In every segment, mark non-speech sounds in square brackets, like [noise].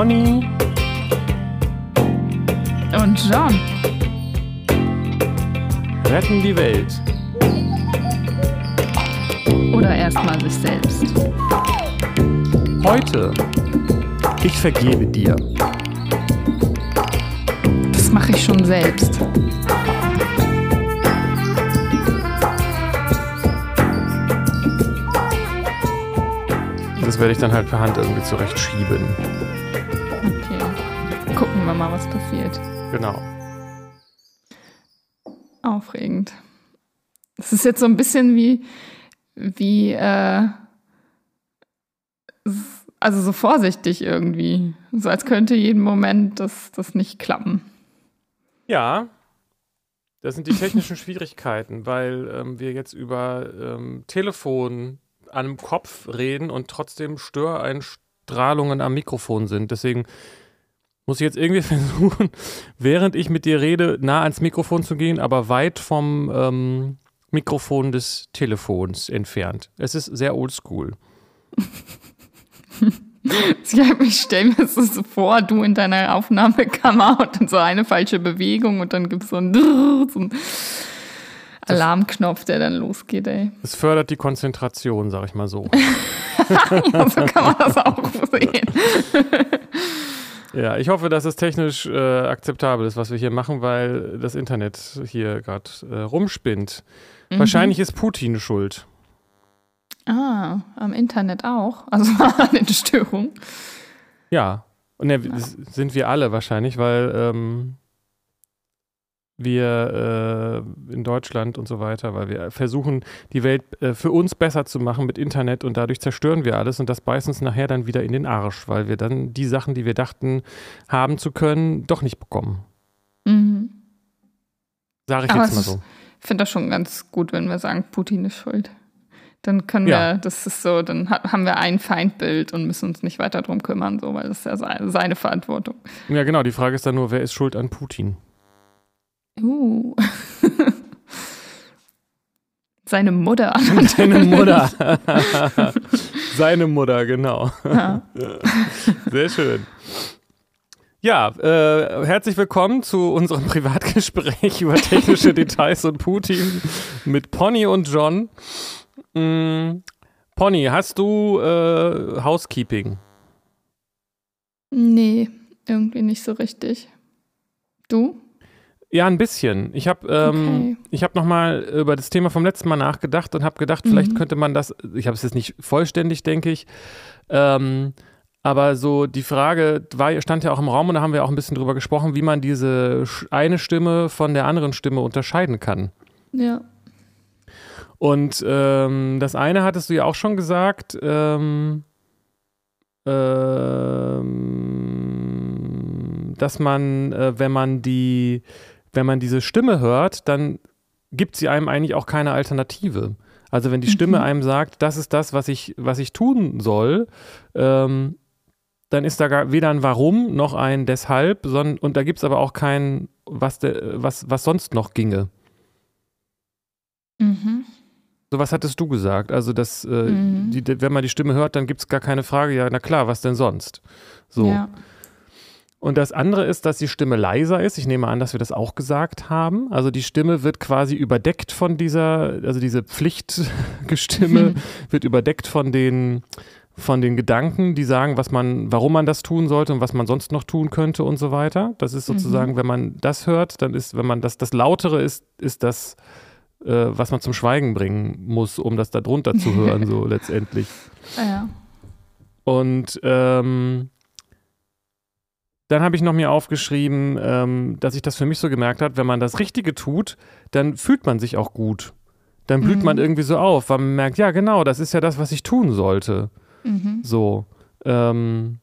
Pony und John retten die Welt. Oder erstmal sich selbst. Heute, ich vergebe dir. Das mache ich schon selbst. Das werde ich dann halt per Hand irgendwie zurechtschieben. Wir mal, was passiert. Genau. Aufregend. Es ist jetzt so ein bisschen wie, wie, äh, also so vorsichtig irgendwie. So als könnte jeden Moment das, das nicht klappen. Ja, das sind die technischen [laughs] Schwierigkeiten, weil ähm, wir jetzt über ähm, Telefon an einem Kopf reden und trotzdem Störeinstrahlungen am Mikrofon sind. Deswegen muss ich jetzt irgendwie [laughs] versuchen, während ich mit dir rede, nah ans Mikrofon zu gehen, aber weit vom ähm, Mikrofon des Telefons entfernt. Es ist sehr oldschool. [laughs] Ich stelle mir das so vor, du in deiner Aufnahmekammer und dann so eine falsche Bewegung und dann gibt es so ein, so ein Alarmknopf, der dann losgeht, ey. Es fördert die Konzentration, sag ich mal so. [laughs] ja, so kann man das auch sehen. Ja, ich hoffe, dass es technisch äh, akzeptabel ist, was wir hier machen, weil das Internet hier gerade äh, rumspinnt. Mhm. Wahrscheinlich ist Putin schuld. Ah, am Internet auch. Also [laughs] an den Störungen. Ja, und ja, ja. sind wir alle wahrscheinlich, weil ähm, wir äh, in Deutschland und so weiter, weil wir versuchen, die Welt äh, für uns besser zu machen mit Internet und dadurch zerstören wir alles und das beißt uns nachher dann wieder in den Arsch, weil wir dann die Sachen, die wir dachten haben zu können, doch nicht bekommen. Mhm. Sage ich Aber jetzt mal so. Ich finde das schon ganz gut, wenn wir sagen, Putin ist schuld. Dann können ja. wir, das ist so, dann haben wir ein Feindbild und müssen uns nicht weiter drum kümmern, so, weil das ist ja seine Verantwortung. Ja, genau. Die Frage ist dann nur, wer ist schuld an Putin? Uh. [laughs] Seine Mutter. [laughs] Seine Mutter. [laughs] Seine Mutter, genau. Ja. Sehr schön. Ja, äh, herzlich willkommen zu unserem Privatgespräch über technische Details und Putin mit Pony und John. Mm, Pony, hast du äh, Housekeeping? Nee, irgendwie nicht so richtig. Du? Ja, ein bisschen. Ich habe ähm, okay. ich nochmal über das Thema vom letzten Mal nachgedacht und habe gedacht, mhm. vielleicht könnte man das, ich habe es jetzt nicht vollständig, denke ich, ähm, aber so die Frage war, stand ja auch im Raum und da haben wir auch ein bisschen drüber gesprochen, wie man diese eine Stimme von der anderen Stimme unterscheiden kann. Ja. Und ähm, das eine hattest du ja auch schon gesagt, ähm, ähm, dass man, äh, wenn man die wenn man diese Stimme hört, dann gibt sie einem eigentlich auch keine Alternative. Also wenn die Stimme mhm. einem sagt, das ist das, was ich, was ich tun soll, ähm, dann ist da gar weder ein Warum noch ein Deshalb, sondern, und da gibt es aber auch kein, was, de, was, was sonst noch ginge. Mhm. So was hattest du gesagt? Also, dass, äh, mhm. die, wenn man die Stimme hört, dann gibt es gar keine Frage, ja, na klar, was denn sonst? So. Ja. Und das andere ist, dass die Stimme leiser ist. Ich nehme an, dass wir das auch gesagt haben. Also die Stimme wird quasi überdeckt von dieser, also diese Pflichtgestimme [laughs] wird überdeckt von den, von den Gedanken, die sagen, was man, warum man das tun sollte und was man sonst noch tun könnte und so weiter. Das ist sozusagen, mhm. wenn man das hört, dann ist, wenn man das, das Lautere ist, ist das, äh, was man zum Schweigen bringen muss, um das da drunter zu hören, so [laughs] letztendlich. Ah, ja. Und ähm, dann habe ich noch mir aufgeschrieben, ähm, dass ich das für mich so gemerkt habe, wenn man das Richtige tut, dann fühlt man sich auch gut. Dann blüht mhm. man irgendwie so auf, weil man merkt, ja genau, das ist ja das, was ich tun sollte. Mhm. So. Ähm,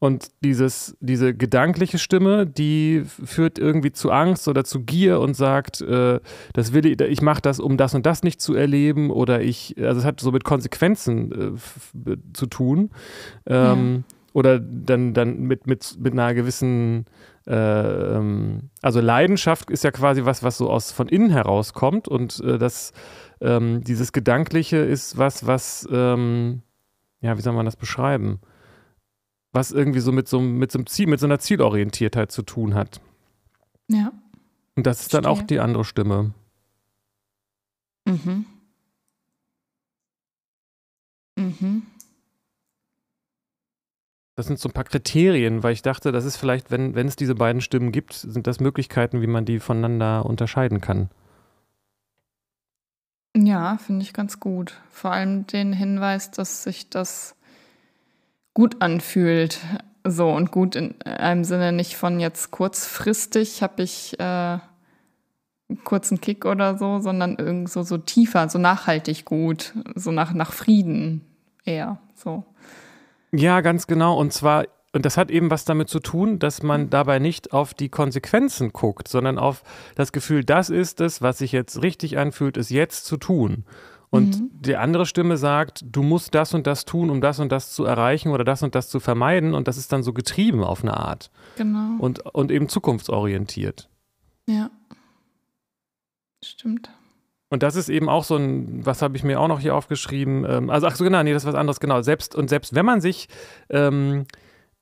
und dieses, diese gedankliche Stimme, die führt irgendwie zu Angst oder zu Gier und sagt, äh, das will ich, ich mache das, um das und das nicht zu erleben oder ich, also es hat so mit Konsequenzen äh, zu tun. Ähm, ja oder dann, dann mit, mit, mit einer gewissen, äh, ähm, also Leidenschaft ist ja quasi was, was so aus von innen herauskommt und äh, das, ähm, dieses Gedankliche ist was, was, ähm, ja, wie soll man das beschreiben? was irgendwie so mit so, mit so einem Ziel, mit so einer Zielorientiertheit zu tun hat. Ja. Und das ist dann auch die andere Stimme. Mhm. Mhm. Das sind so ein paar Kriterien, weil ich dachte, das ist vielleicht, wenn, wenn es diese beiden Stimmen gibt, sind das Möglichkeiten, wie man die voneinander unterscheiden kann. Ja, finde ich ganz gut. Vor allem den Hinweis, dass sich das gut anfühlt. So und gut in einem Sinne nicht von jetzt kurzfristig habe ich äh, einen kurzen Kick oder so, sondern irgend so, so tiefer, so nachhaltig gut, so nach, nach Frieden eher so. Ja, ganz genau. Und zwar und das hat eben was damit zu tun, dass man dabei nicht auf die Konsequenzen guckt, sondern auf das Gefühl, das ist es, was sich jetzt richtig anfühlt, es jetzt zu tun. Und mhm. die andere Stimme sagt, du musst das und das tun, um das und das zu erreichen oder das und das zu vermeiden. Und das ist dann so getrieben auf eine Art. Genau. Und, und eben zukunftsorientiert. Ja. Stimmt. Und das ist eben auch so ein, was habe ich mir auch noch hier aufgeschrieben? Ähm, also, ach so, genau, nee, das ist was anderes, genau. Selbst, und selbst wenn man sich ähm,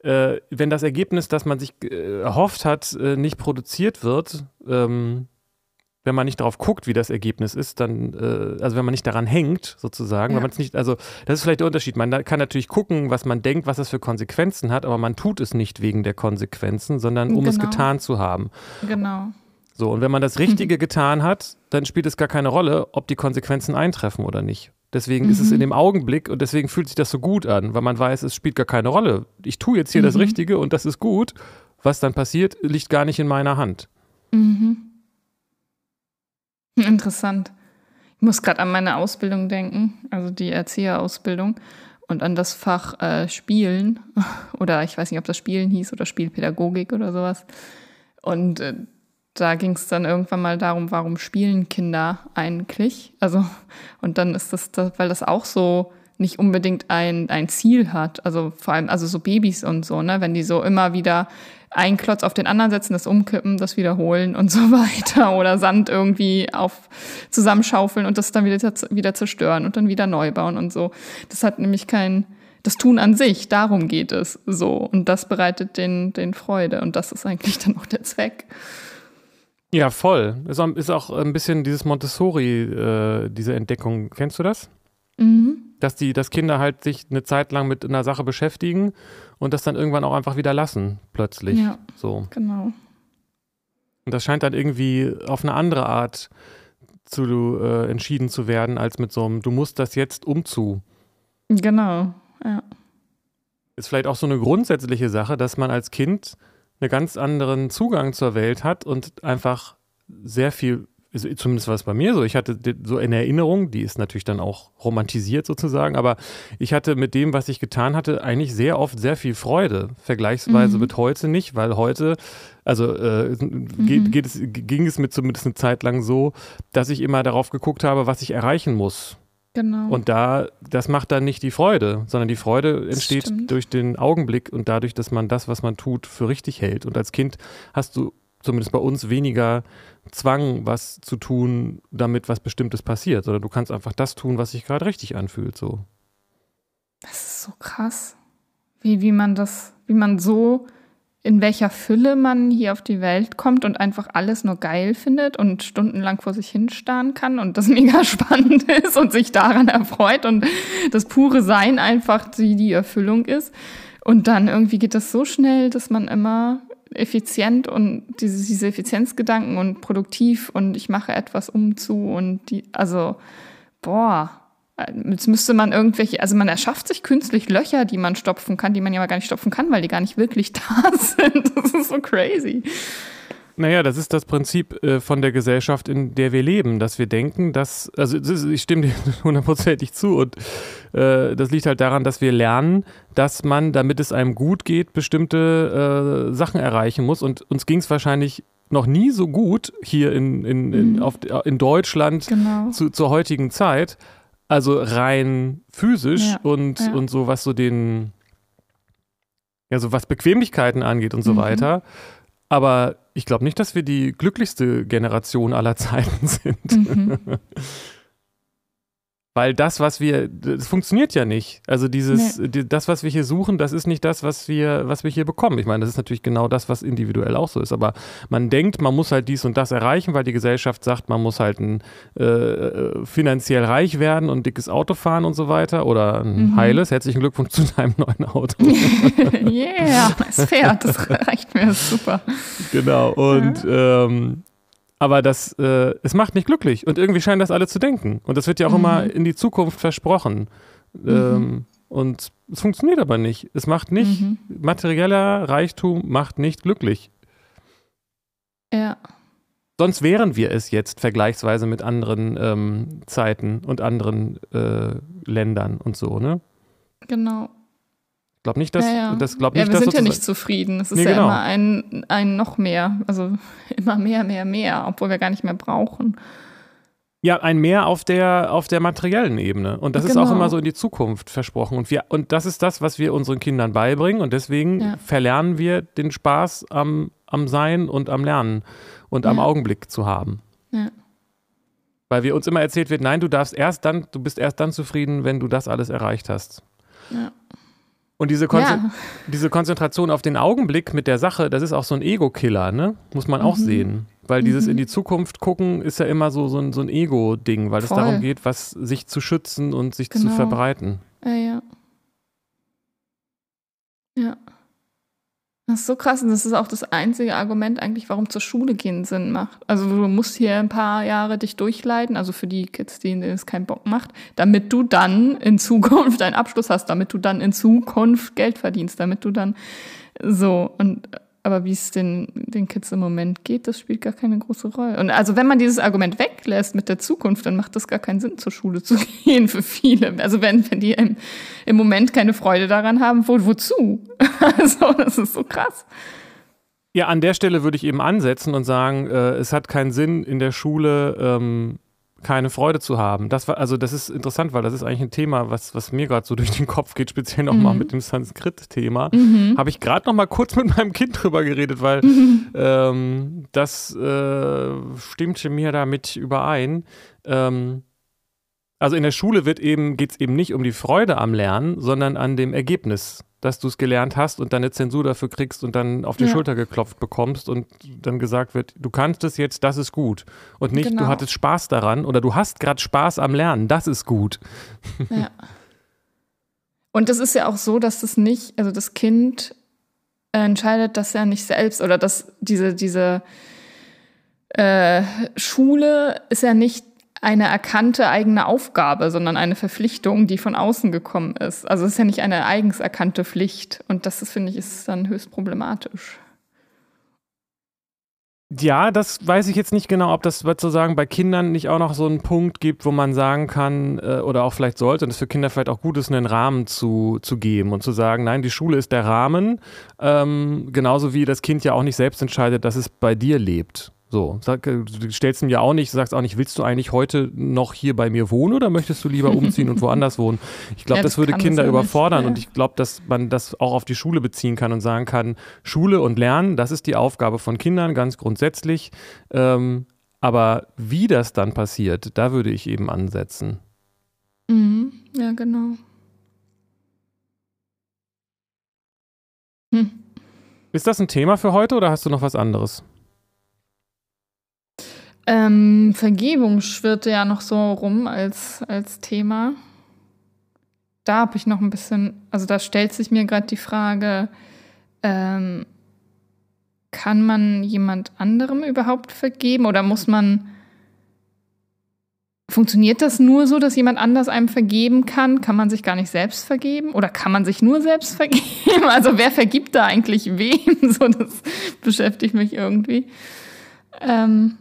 äh, wenn das Ergebnis, das man sich äh, erhofft hat, äh, nicht produziert wird, ähm, wenn man nicht darauf guckt, wie das Ergebnis ist, dann, äh, also wenn man nicht daran hängt, sozusagen, ja. wenn man es nicht, also das ist vielleicht der Unterschied. Man kann natürlich gucken, was man denkt, was das für Konsequenzen hat, aber man tut es nicht wegen der Konsequenzen, sondern um genau. es getan zu haben. Genau. So, und wenn man das Richtige [laughs] getan hat, dann spielt es gar keine Rolle, ob die Konsequenzen eintreffen oder nicht. Deswegen mhm. ist es in mhm. dem Augenblick und deswegen fühlt sich das so gut an, weil man weiß, es spielt gar keine Rolle. Ich tue jetzt hier mhm. das Richtige und das ist gut. Was dann passiert, liegt gar nicht in meiner Hand. Mhm. Interessant. Ich muss gerade an meine Ausbildung denken, also die Erzieherausbildung und an das Fach äh, Spielen [laughs] oder ich weiß nicht, ob das Spielen hieß oder Spielpädagogik oder sowas. Und äh, da ging es dann irgendwann mal darum, warum spielen Kinder eigentlich? Also, und dann ist das, das, weil das auch so nicht unbedingt ein, ein Ziel hat. Also vor allem, also so Babys und so, ne, wenn die so immer wieder einen Klotz auf den anderen setzen, das umkippen, das wiederholen und so [laughs] weiter oder Sand irgendwie auf zusammenschaufeln und das dann wieder, wieder zerstören und dann wieder neu bauen und so. Das hat nämlich kein, das Tun an sich, darum geht es so und das bereitet den, den Freude und das ist eigentlich dann auch der Zweck. Ja, voll. Ist auch, ist auch ein bisschen dieses Montessori, äh, diese Entdeckung. Kennst du das? Mhm. Dass die, dass Kinder halt sich eine Zeit lang mit einer Sache beschäftigen und das dann irgendwann auch einfach wieder lassen, plötzlich. Ja. So. Genau. Und das scheint dann irgendwie auf eine andere Art zu äh, entschieden zu werden, als mit so einem, du musst das jetzt umzu. Genau, ja. Ist vielleicht auch so eine grundsätzliche Sache, dass man als Kind einen ganz anderen Zugang zur Welt hat und einfach sehr viel, also zumindest war es bei mir so, ich hatte so in Erinnerung, die ist natürlich dann auch romantisiert sozusagen, aber ich hatte mit dem, was ich getan hatte, eigentlich sehr oft sehr viel Freude, vergleichsweise mhm. mit heute nicht, weil heute, also äh, mhm. geht es, ging es mir zumindest eine Zeit lang so, dass ich immer darauf geguckt habe, was ich erreichen muss. Genau. Und da, das macht dann nicht die Freude, sondern die Freude entsteht durch den Augenblick und dadurch, dass man das, was man tut, für richtig hält. Und als Kind hast du zumindest bei uns weniger Zwang, was zu tun, damit was Bestimmtes passiert, sondern du kannst einfach das tun, was sich gerade richtig anfühlt. So. Das ist so krass, wie, wie man das, wie man so in welcher Fülle man hier auf die Welt kommt und einfach alles nur geil findet und stundenlang vor sich hinstarren kann und das [laughs] mega spannend ist und sich daran erfreut und das pure Sein einfach die, die Erfüllung ist. Und dann irgendwie geht das so schnell, dass man immer effizient und diese, diese Effizienzgedanken und produktiv und ich mache etwas um zu und die, also, boah, Jetzt müsste man irgendwelche, also man erschafft sich künstlich Löcher, die man stopfen kann, die man ja aber gar nicht stopfen kann, weil die gar nicht wirklich [laughs] da sind. Das ist so crazy. Naja, das ist das Prinzip äh, von der Gesellschaft, in der wir leben, dass wir denken, dass, also ich stimme dir [laughs] hundertprozentig zu und äh, das liegt halt daran, dass wir lernen, dass man, damit es einem gut geht, bestimmte äh, Sachen erreichen muss und uns ging es wahrscheinlich noch nie so gut hier in, in, in, mhm. auf, in Deutschland genau. zu, zur heutigen Zeit, also rein physisch ja, und, ja. und so, was so den, ja, so was Bequemlichkeiten angeht und so mhm. weiter. Aber ich glaube nicht, dass wir die glücklichste Generation aller [laughs] Zeiten sind. Mhm. [laughs] Weil das, was wir, das funktioniert ja nicht. Also dieses, nee. das, was wir hier suchen, das ist nicht das, was wir, was wir hier bekommen. Ich meine, das ist natürlich genau das, was individuell auch so ist. Aber man denkt, man muss halt dies und das erreichen, weil die Gesellschaft sagt, man muss halt ein, äh, finanziell reich werden und ein dickes Auto fahren und so weiter. Oder ein mhm. heiles. Herzlichen Glückwunsch zu deinem neuen Auto. [laughs] yeah, es fährt, das reicht mir, super. Genau. Und ja. ähm, aber das, äh, es macht nicht glücklich. Und irgendwie scheinen das alle zu denken. Und das wird ja auch mhm. immer in die Zukunft versprochen. Mhm. Ähm, und es funktioniert aber nicht. Es macht nicht, mhm. materieller Reichtum macht nicht glücklich. Ja. Sonst wären wir es jetzt vergleichsweise mit anderen ähm, Zeiten und anderen äh, Ländern und so, ne? Genau glaube nicht, dass ja, ja. das glaub nicht, ja, wir sind ja nicht zufrieden. Es ist nee, ja genau. immer ein, ein noch mehr, also [laughs] immer mehr, mehr, mehr, obwohl wir gar nicht mehr brauchen. Ja, ein Mehr auf der, auf der materiellen Ebene. Und das genau. ist auch genau. immer so in die Zukunft versprochen. Und, wir, und das ist das, was wir unseren Kindern beibringen. Und deswegen ja. verlernen wir den Spaß am, am Sein und am Lernen und ja. am Augenblick zu haben. Ja. Weil wir uns immer erzählt wird, nein, du darfst erst dann, du bist erst dann zufrieden, wenn du das alles erreicht hast. Ja. Und diese, Kon ja. diese Konzentration auf den Augenblick mit der Sache, das ist auch so ein Ego-Killer, ne? Muss man mhm. auch sehen. Weil dieses mhm. in die Zukunft gucken ist ja immer so, so ein, so ein Ego-Ding, weil Voll. es darum geht, was sich zu schützen und sich genau. zu verbreiten. Ja, ja. Ja. Das ist so krass und das ist auch das einzige Argument eigentlich, warum zur Schule gehen Sinn macht. Also du musst hier ein paar Jahre dich durchleiten, also für die Kids, denen es keinen Bock macht, damit du dann in Zukunft [laughs] einen Abschluss hast, damit du dann in Zukunft Geld verdienst, damit du dann so und aber wie es den, den Kids im Moment geht, das spielt gar keine große Rolle. Und also wenn man dieses Argument weglässt mit der Zukunft, dann macht das gar keinen Sinn, zur Schule zu [laughs] gehen für viele. Also wenn, wenn die im, im Moment keine Freude daran haben, wo, wozu? [laughs] Also das ist so krass. Ja, an der Stelle würde ich eben ansetzen und sagen, äh, es hat keinen Sinn in der Schule ähm, keine Freude zu haben. Das war, also das ist interessant, weil das ist eigentlich ein Thema, was, was mir gerade so [laughs] durch den Kopf geht, speziell nochmal mhm. mit dem Sanskrit-Thema. Mhm. Habe ich gerade nochmal kurz mit meinem Kind drüber geredet, weil mhm. ähm, das äh, stimmte mir damit überein. Ähm, also in der Schule wird eben, geht es eben nicht um die Freude am Lernen, sondern an dem Ergebnis dass du es gelernt hast und dann eine Zensur dafür kriegst und dann auf die ja. Schulter geklopft bekommst und dann gesagt wird, du kannst es jetzt, das ist gut. Und nicht, genau. du hattest Spaß daran oder du hast gerade Spaß am Lernen, das ist gut. [laughs] Ja. Und es ist ja auch so, dass das nicht, also das Kind entscheidet das ja nicht selbst oder dass diese, diese äh, Schule ist ja nicht eine erkannte eigene Aufgabe, sondern eine Verpflichtung, die von außen gekommen ist. Also es ist ja nicht eine eigens erkannte Pflicht. Und das ist, finde ich, ist dann höchst problematisch. Ja, das weiß ich jetzt nicht genau, ob das sozusagen bei Kindern nicht auch noch so einen Punkt gibt, wo man sagen kann, äh, oder auch vielleicht sollte, und es für Kinder vielleicht auch gut ist, einen Rahmen zu, zu geben und zu sagen, nein, die Schule ist der Rahmen, ähm, genauso wie das Kind ja auch nicht selbst entscheidet, dass es bei dir lebt. So, sag, äh, du stellst ihm ja auch nicht, sagst auch nicht, willst du eigentlich heute noch hier bei mir wohnen oder möchtest du lieber umziehen und woanders wohnen? Ich glaube, ja, das, das, würde Kinder überfordern ja. und ich glaube, dass man das auch auf die Schule beziehen kann und sagen kann, Schule und Lernen, das ist die Aufgabe von Kindern, ganz grundsätzlich. Ähm, aber wie das dann passiert, da würde ich eben ansetzen. Mhm. Ja, genau. Hm. Ist das ein Thema für heute oder hast du noch was anderes? Ähm, Vergebung schwirrte ja noch so rum als, als Thema. Da habe ich noch ein bisschen, also da stellt sich mir gerade die Frage, ähm, kann man jemand anderem überhaupt vergeben oder muss man, funktioniert das nur so, dass jemand anders einem vergeben kann? Kann man sich gar nicht selbst vergeben oder kann man sich nur selbst vergeben? [laughs] Also wer vergibt da eigentlich wem? [laughs] So, das beschäftigt mich irgendwie. Ähm,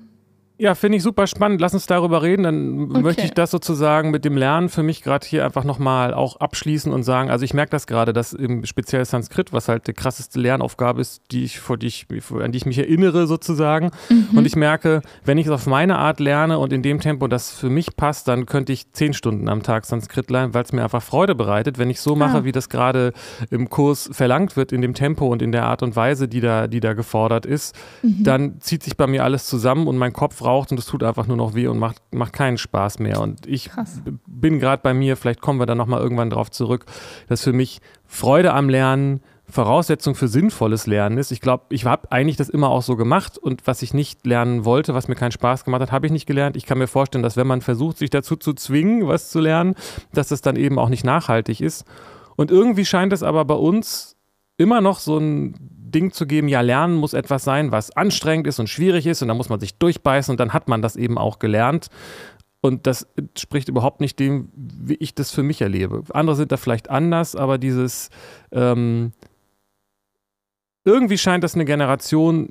ja, finde ich super spannend. Lass uns darüber reden. Dann okay. möchte ich das sozusagen mit dem Lernen für mich gerade hier einfach nochmal auch abschließen und sagen, also ich merke das gerade, dass im speziell Sanskrit, was halt die krasseste Lernaufgabe ist, die ich, vor die ich, an die ich mich erinnere sozusagen. Mhm. Und ich merke, wenn ich es auf meine Art lerne und in dem Tempo, das für mich passt, dann könnte ich zehn Stunden am Tag Sanskrit lernen, weil es mir einfach Freude bereitet. Wenn ich so mache, ah. wie das gerade im Kurs verlangt wird, in dem Tempo und in der Art und Weise, die da, die da gefordert ist, mhm. dann zieht sich bei mir alles zusammen und mein Kopf missbraucht und es tut einfach nur noch weh und macht, macht keinen Spaß mehr. Und ich Krass. bin gerade bei mir, vielleicht kommen wir da nochmal irgendwann drauf zurück, dass für mich Freude am Lernen Voraussetzung für sinnvolles Lernen ist. Ich glaube, ich habe eigentlich das immer auch so gemacht und was ich nicht lernen wollte, was mir keinen Spaß gemacht hat, habe ich nicht gelernt. Ich kann mir vorstellen, dass wenn man versucht, sich dazu zu zwingen, was zu lernen, dass das dann eben auch nicht nachhaltig ist. Und irgendwie scheint es aber bei uns immer noch so ein Ding zu geben, ja, Lernen muss etwas sein, was anstrengend ist und schwierig ist und da muss man sich durchbeißen und dann hat man das eben auch gelernt. Und das spricht überhaupt nicht dem, wie ich das für mich erlebe. Andere sind da vielleicht anders, aber dieses ähm, irgendwie scheint das eine Generation,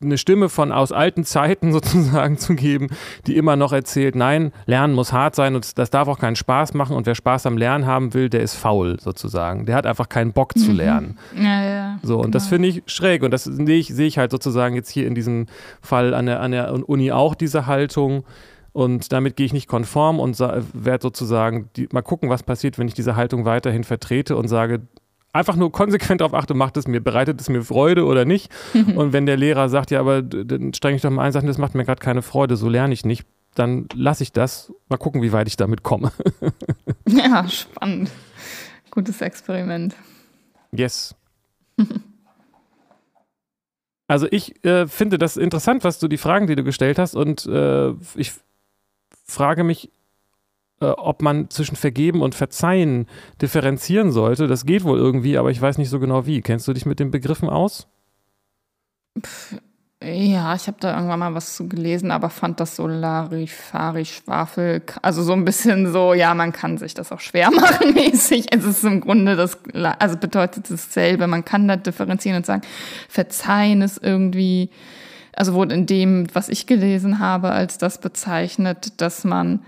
eine Stimme von aus alten Zeiten [laughs] sozusagen zu geben, die immer noch erzählt, nein, Lernen muss hart sein und das darf auch keinen Spaß machen und wer Spaß am Lernen haben will, der ist faul sozusagen. Der hat einfach keinen Bock zu Mhm. lernen. Ja, ja. So, und das genau. finde ich schräg und das sehe ich, sehe ich halt sozusagen jetzt hier in diesem Fall an der, an der Uni auch diese Haltung. Und damit gehe ich nicht konform und werde sozusagen die, mal gucken, was passiert, wenn ich diese Haltung weiterhin vertrete und sage, einfach nur konsequent darauf achte, macht es mir, bereitet es mir Freude oder nicht. und wenn der Lehrer sagt, ja, aber dann streng ich doch mal ein, sagt, das macht mir gerade keine Freude, so lerne ich nicht, dann lasse ich das. Mal gucken, wie weit ich damit komme. [laughs] Ja, spannend. Gutes Experiment. Yes. [laughs] Also ich äh, finde das interessant, was du die Fragen, die du gestellt hast, und äh, ich frage mich, äh, ob man zwischen Vergeben und Verzeihen differenzieren sollte. Das geht wohl irgendwie, aber ich weiß nicht so genau wie. Kennst du dich mit den Begriffen aus? Ja, ich habe da irgendwann mal was zu gelesen, aber fand das so Larifari, Schwafel, also so ein bisschen so, ja, man kann sich das auch schwer [laughs] machen mäßig. Es ist im Grunde das, also bedeutet dasselbe. Man kann da differenzieren und sagen, verzeihen ist irgendwie, also wurde in dem, was ich gelesen habe, als das bezeichnet, dass man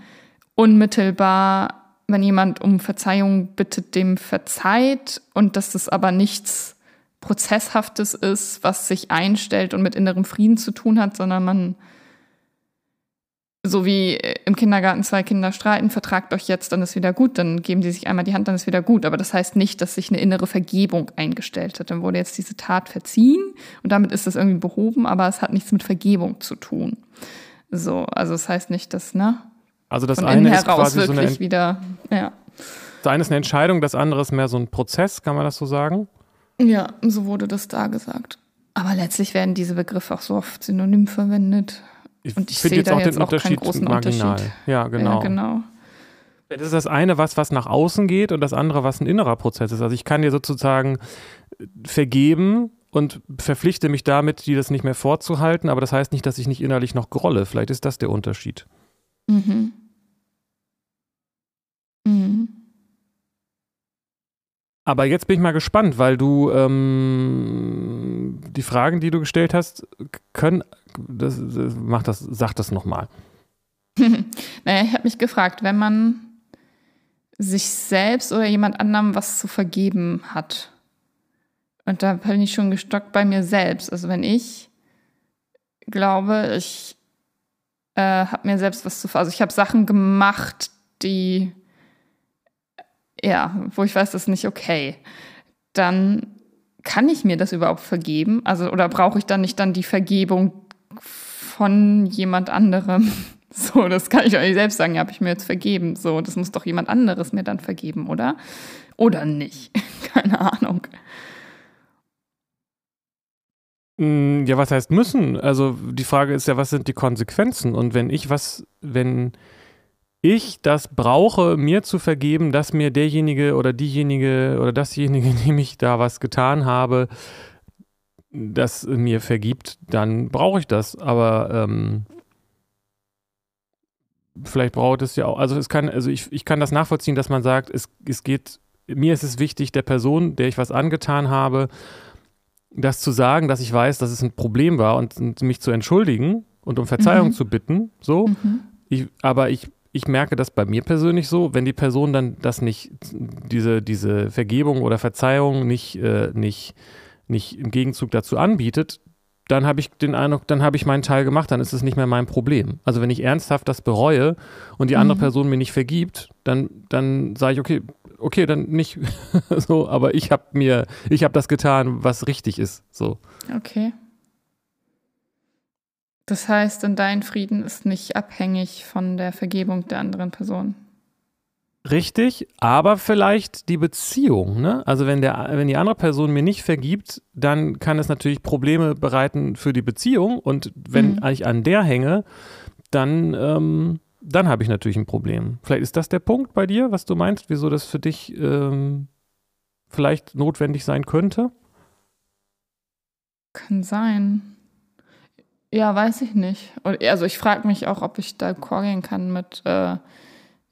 unmittelbar, wenn jemand um Verzeihung bittet, dem verzeiht und dass das aber nichts Prozesshaftes ist, was sich einstellt und mit innerem Frieden zu tun hat, sondern man, so wie im Kindergarten zwei Kinder streiten, vertragt euch jetzt, dann ist wieder gut, dann geben sie sich einmal die Hand, dann ist wieder gut. Aber das heißt nicht, dass sich eine innere Vergebung eingestellt hat. Dann wurde jetzt diese Tat verziehen und damit ist das irgendwie behoben, aber es hat nichts mit Vergebung zu tun. So, also das heißt nicht, dass, ne? Also das Von eine ist quasi so eine, wieder, ja. das eine ist eine Entscheidung, das andere ist mehr so ein Prozess, kann man das so sagen? Ja, so wurde das da gesagt. Aber letztlich werden diese Begriffe auch so oft synonym verwendet. Ich Und ich finde jetzt da auch jetzt den auch Unterschied großen marginal. Unterschied. Ja, genau. Ja, genau. Das ist das eine, was, was nach außen geht und das andere, was ein innerer Prozess ist. Also ich kann dir sozusagen vergeben und verpflichte mich damit, dir das nicht mehr vorzuhalten, aber das heißt nicht, dass ich nicht innerlich noch grolle. Vielleicht ist das der Unterschied. Mhm. Mhm. Aber jetzt bin ich mal gespannt, weil du ähm, die Fragen, die du gestellt hast, können, das, das, mach das, sag das nochmal. [laughs] naja, ich habe mich gefragt, wenn man sich selbst oder jemand anderem was zu vergeben hat. Und da bin ich schon gestockt bei mir selbst. Also wenn ich glaube, ich äh, habe mir selbst was zu also ich habe Sachen gemacht, die ja, wo ich weiß, das ist nicht okay, dann kann ich mir das überhaupt vergeben? Also oder brauche ich dann nicht dann die Vergebung von jemand anderem? [laughs] So, das kann ich euch selbst sagen, ja, habe ich mir jetzt vergeben. So, das muss doch jemand anderes mir dann vergeben, oder? Oder nicht? [laughs] Keine Ahnung. Mm, Ja, was heißt müssen? Also die Frage ist ja, was sind die Konsequenzen? Und wenn ich was, wenn ich das brauche, mir zu vergeben, dass mir derjenige oder diejenige oder dasjenige, [laughs] dem ich da was getan habe, das mir vergibt, dann brauche ich das. Aber ähm, vielleicht braucht es ja auch, also es kann, also ich, ich kann das nachvollziehen, dass man sagt, es, es geht, mir ist es wichtig, der Person, der ich was angetan habe, das zu sagen, dass ich weiß, dass es ein Problem war und, und mich zu entschuldigen und um Verzeihung Mhm. zu bitten, so. Mhm. Ich, aber ich, ich merke das bei mir persönlich so, wenn die Person dann das nicht, diese, diese Vergebung oder Verzeihung nicht, äh, nicht, nicht im Gegenzug dazu anbietet, dann habe ich den Eindruck, dann habe ich meinen Teil gemacht, dann ist es nicht mehr mein Problem. Also wenn ich ernsthaft das bereue und die andere Mhm. Person mir nicht vergibt, dann, dann sage ich, okay, okay, dann nicht [laughs] so, aber ich habe mir, ich habe das getan, was richtig ist. So. Okay. Das heißt, in dein Frieden ist nicht abhängig von der Vergebung der anderen Person. Richtig, aber vielleicht die Beziehung. Ne? Also wenn, der, wenn die andere Person mir nicht vergibt, dann kann es natürlich Probleme bereiten für die Beziehung. Und wenn mhm. ich an der hänge, dann, ähm, dann habe ich natürlich ein Problem. Vielleicht ist das der Punkt bei dir, was du meinst, wieso das für dich ähm, vielleicht notwendig sein könnte? Kann sein. Ja, weiß ich nicht. Also ich frage mich auch, ob ich da gehen kann mit, äh,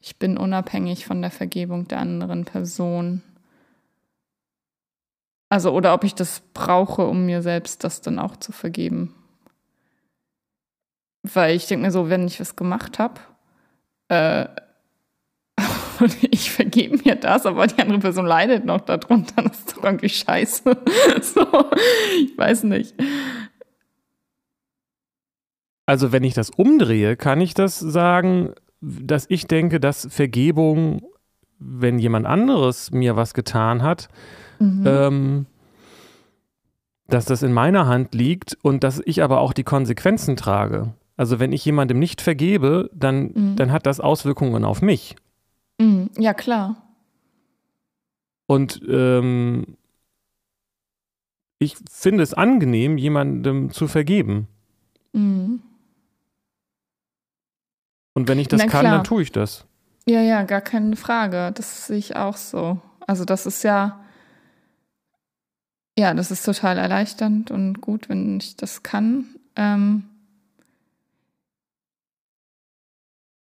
ich bin unabhängig von der Vergebung der anderen Person. Also, oder ob ich das brauche, um mir selbst das dann auch zu vergeben. Weil ich denke mir so, wenn ich was gemacht habe, äh, [laughs] und ich vergebe mir das, aber die andere Person leidet noch darunter, das ist doch irgendwie scheiße. [laughs] so, ich weiß nicht. Also, wenn ich das umdrehe, kann ich das sagen, dass ich denke, dass Vergebung, wenn jemand anderes mir was getan hat, mhm. ähm, dass das in meiner Hand liegt und dass ich aber auch die Konsequenzen trage. Also wenn ich jemandem nicht vergebe, dann, mhm. dann hat das Auswirkungen auf mich. Mhm. Ja, klar. Und ähm, ich finde es angenehm, jemandem zu vergeben. Mhm. Und wenn ich das kann, dann tue ich das. Ja, ja, gar keine Frage. Das sehe ich auch so. Also das ist ja, ja, das ist total erleichternd und gut, wenn ich das kann. Ähm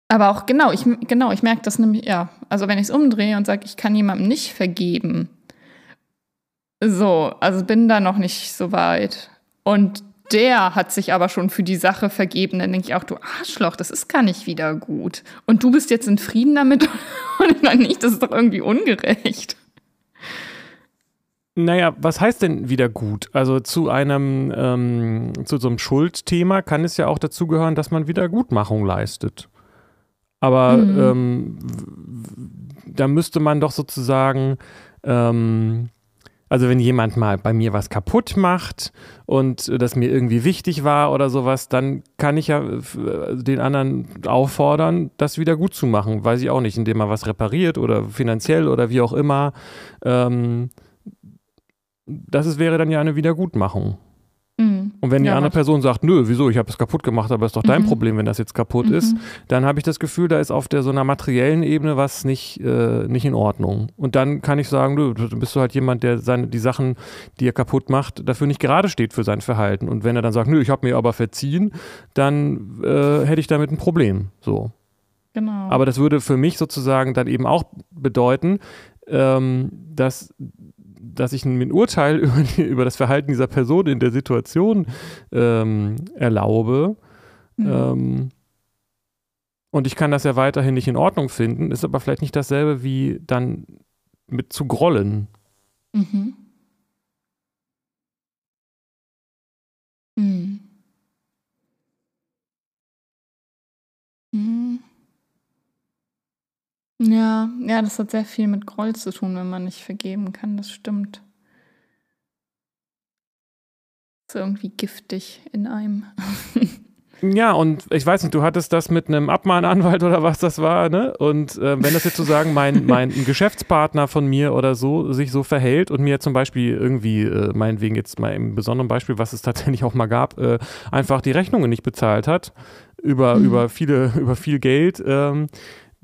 aber auch genau, ich genau, ich merke das nämlich, ja. Also wenn ich es umdrehe und sage, ich kann jemandem nicht vergeben, so, also bin da noch nicht so weit. Und der hat sich aber schon für die Sache vergeben. Dann denke ich auch, du Arschloch, das ist gar nicht wieder gut. Und du bist jetzt in Frieden damit [laughs] und dann nicht, das ist doch irgendwie ungerecht. Naja, was heißt denn wieder gut? Also zu einem, ähm, zu so einem Schuldthema kann es ja auch dazu gehören, dass man Wiedergutmachung leistet. Aber mhm. ähm, da müsste man doch sozusagen ähm, also wenn jemand mal bei mir was kaputt macht und das mir irgendwie wichtig war oder sowas, dann kann ich ja äh, den anderen auffordern, das wieder gut zu machen. Weiß ich auch nicht, indem er was repariert oder finanziell oder wie auch immer. Ähm, das ist, wäre dann ja eine Wiedergutmachung. Mhm. Und wenn die ja, andere Person sagt, nö, wieso, ich habe es kaputt gemacht, aber ist doch dein mhm. Problem, wenn das jetzt kaputt mhm. ist, dann habe ich das Gefühl, da ist auf der so einer materiellen Ebene was nicht, äh, nicht in Ordnung. Und dann kann ich sagen, nö, dann bist du halt jemand, der seine, die Sachen, die er kaputt macht, dafür nicht gerade steht für sein Verhalten. Und wenn er dann sagt, nö, ich habe mir aber verziehen, dann äh, hätte ich damit ein Problem. So. Genau. Aber das würde für mich sozusagen dann eben auch bedeuten, ähm, dass dass ich ein Urteil [laughs] über, die, über, das Verhalten dieser Person in der Situation ähm, erlaube. Mhm. Ähm, und ich kann das ja weiterhin nicht in Ordnung finden, ist aber vielleicht nicht dasselbe wie dann mit zu grollen. Mhm. Mhm. Ja, ja, das hat sehr viel mit Groll zu tun, wenn man nicht vergeben kann, das stimmt. So irgendwie giftig in einem. [laughs] Ja, und ich weiß nicht, du hattest das mit einem Abmahnanwalt oder was das war, ne? Und äh, wenn das jetzt sozusagen mein, mein [laughs] Geschäftspartner von mir oder so sich so verhält und mir zum Beispiel irgendwie, äh, meinetwegen jetzt mal im besonderen Beispiel, was es tatsächlich auch mal gab, äh, einfach die Rechnungen nicht bezahlt hat über, mhm. über viele, [laughs] über viel Geld, ähm,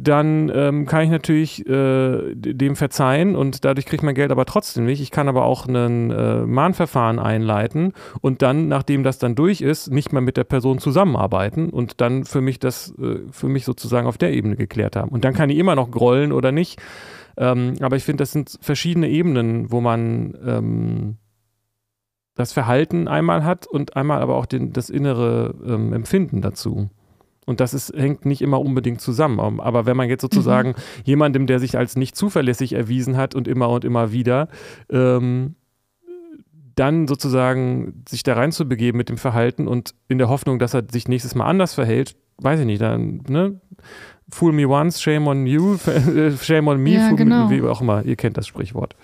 dann ähm, kann ich natürlich äh, dem verzeihen und dadurch kriegt mein Geld aber trotzdem nicht. Ich kann aber auch ein äh, Mahnverfahren einleiten und dann, nachdem das dann durch ist, nicht mehr mit der Person zusammenarbeiten und dann für mich das äh, für mich sozusagen auf der Ebene geklärt haben. Und dann kann ich immer noch grollen oder nicht. Ähm, aber ich finde, das sind verschiedene Ebenen, wo man ähm, das Verhalten einmal hat und einmal aber auch den, das innere ähm, Empfinden dazu. Und das ist, hängt nicht immer unbedingt zusammen. Aber wenn man jetzt sozusagen mhm. jemandem, der sich als nicht zuverlässig erwiesen hat und immer und immer wieder, ähm, dann sozusagen sich da reinzubegeben mit dem Verhalten und in der Hoffnung, dass er sich nächstes Mal anders verhält, weiß ich nicht, dann, ne? Fool me once, shame on you, [laughs] shame on me, ja, genau. wie auch immer, ihr kennt das Sprichwort.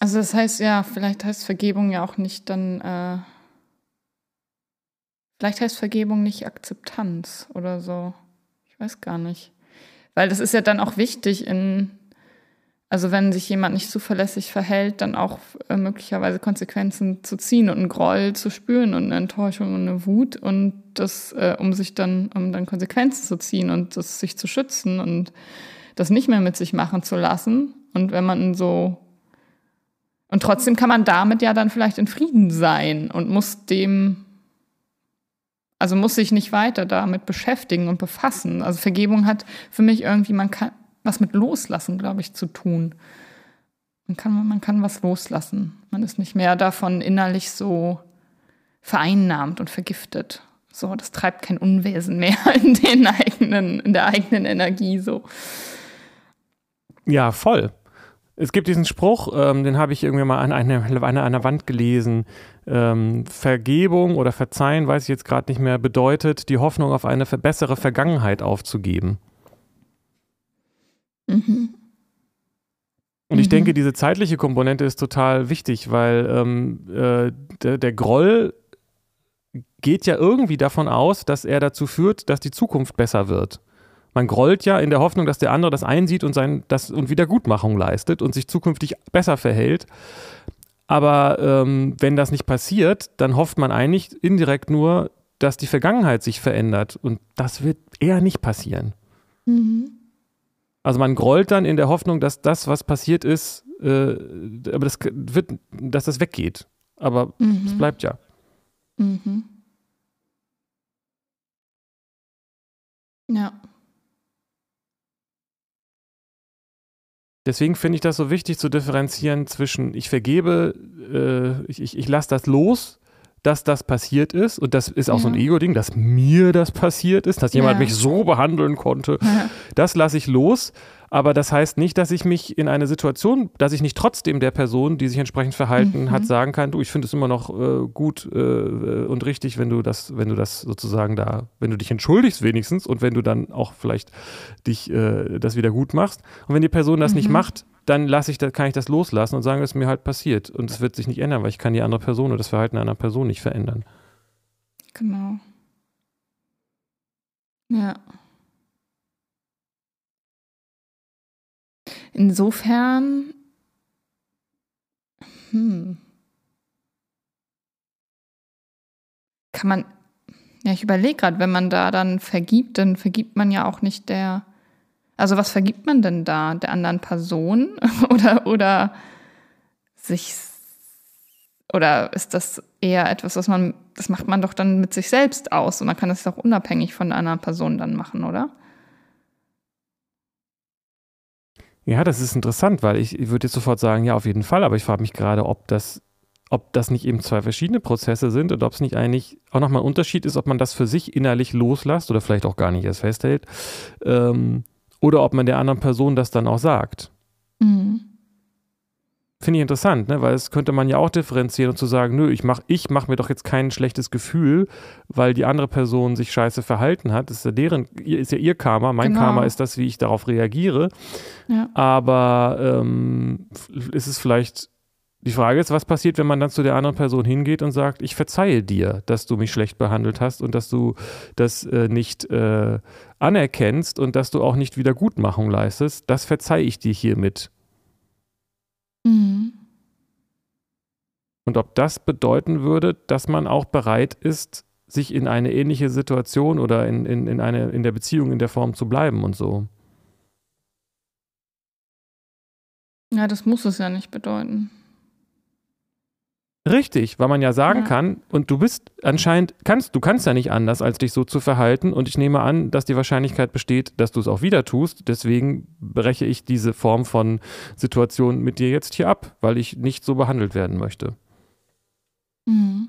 Also das heißt ja, vielleicht heißt Vergebung ja auch nicht dann äh Vielleicht heißt Vergebung nicht Akzeptanz oder so. Ich weiß gar nicht. Weil das ist ja dann auch wichtig in, also wenn sich jemand nicht zuverlässig verhält, dann auch äh, möglicherweise Konsequenzen zu ziehen und einen Groll zu spüren und eine Enttäuschung und eine Wut und das, äh, um sich dann, um dann Konsequenzen zu ziehen und das sich zu schützen und das nicht mehr mit sich machen zu lassen. Und wenn man so und trotzdem kann man damit ja dann vielleicht in Frieden sein und muss dem also muss sich nicht weiter damit beschäftigen und befassen. Also Vergebung hat für mich irgendwie, man kann was mit Loslassen, glaube ich, zu tun. Man kann, man kann was loslassen. Man ist nicht mehr davon innerlich so vereinnahmt und vergiftet. So, das treibt kein Unwesen mehr [laughs] in den eigenen, in der eigenen Energie so. Ja, voll. Es gibt diesen Spruch, ähm, den habe ich irgendwie mal an einer, an einer Wand gelesen. Ähm, Vergebung oder Verzeihen, weiß ich jetzt gerade nicht mehr, bedeutet, die Hoffnung auf eine bessere Vergangenheit aufzugeben. Mhm. Und ich mhm. denke, diese zeitliche Komponente ist total wichtig, weil ähm, äh, der, der Groll geht ja irgendwie davon aus, dass er dazu führt, dass die Zukunft besser wird. Man grollt ja in der Hoffnung, dass der andere das einsieht und, sein, das, und Wiedergutmachung leistet und sich zukünftig besser verhält. Aber ähm, wenn das nicht passiert, dann hofft man eigentlich indirekt nur, dass die Vergangenheit sich verändert. Und das wird eher nicht passieren. Mhm. Also man grollt dann in der Hoffnung, dass das, was passiert ist, äh, aber das wird, dass das weggeht. Aber mhm. es bleibt ja. Mhm. Ja. Deswegen finde ich das so wichtig zu differenzieren zwischen, ich vergebe, äh, ich, ich, ich lasse das los, dass das passiert ist. Und das ist auch ja. so ein Ego-Ding, dass mir das passiert ist, dass jemand ja. mich so behandeln konnte. Ja. Das lasse ich los. Aber das heißt nicht, dass ich mich in eine Situation, dass ich nicht trotzdem der Person, die sich entsprechend verhalten mhm. hat, sagen kann, du, ich finde es immer noch äh, gut äh, und richtig, wenn du das, wenn du das sozusagen da, wenn du dich entschuldigst wenigstens und wenn du dann auch vielleicht dich äh, das wieder gut machst. Und wenn die Person das mhm. nicht macht, dann lasse ich, kann ich das loslassen und sagen, es ist mir halt passiert. Und es wird sich nicht ändern, weil ich kann die andere Person oder das Verhalten einer Person nicht verändern. Genau. Ja. Insofern, hm, kann man, ja, ich überlege gerade, wenn man da dann vergibt, dann vergibt man ja auch nicht der, also was vergibt man denn da? Der anderen Person? [laughs] Oder, oder sich, oder ist das eher etwas, was man, das macht man doch dann mit sich selbst aus und man kann das doch unabhängig von der anderen Person dann machen, oder? Ja, das ist interessant, weil ich, würde jetzt sofort sagen, ja, auf jeden Fall, aber ich frage mich gerade, ob das, ob das nicht eben zwei verschiedene Prozesse sind und ob es nicht eigentlich auch nochmal ein Unterschied ist, ob man das für sich innerlich loslässt oder vielleicht auch gar nicht erst festhält, ähm, oder ob man der anderen Person das dann auch sagt. Mhm. Finde ich interessant, ne? weil es könnte man ja auch differenzieren und zu sagen, nö, ich mache ich mach mir doch jetzt kein schlechtes Gefühl, weil die andere Person sich scheiße verhalten hat. Das ist ja deren, ist ja ihr Karma. Mein genau. Karma ist das, wie ich darauf reagiere. Ja. Aber ähm, ist es vielleicht, die Frage ist, was passiert, wenn man dann zu der anderen Person hingeht und sagt, ich verzeihe dir, dass du mich schlecht behandelt hast und dass du das äh, nicht äh, anerkennst und dass du auch nicht Wiedergutmachung leistest. Das verzeihe ich dir hiermit. Mhm. Und ob das bedeuten würde, dass man auch bereit ist, sich in eine ähnliche Situation oder in, in, in, eine, in der Beziehung in der Form zu bleiben und so. Ja, das muss es ja nicht bedeuten. Richtig, weil man ja sagen ja. kann, und du bist anscheinend, kannst, du kannst ja nicht anders, als dich so zu verhalten. Und ich nehme an, dass die Wahrscheinlichkeit besteht, dass du es auch wieder tust. Deswegen breche ich diese Form von Situation mit dir jetzt hier ab, weil ich nicht so behandelt werden möchte. Mhm.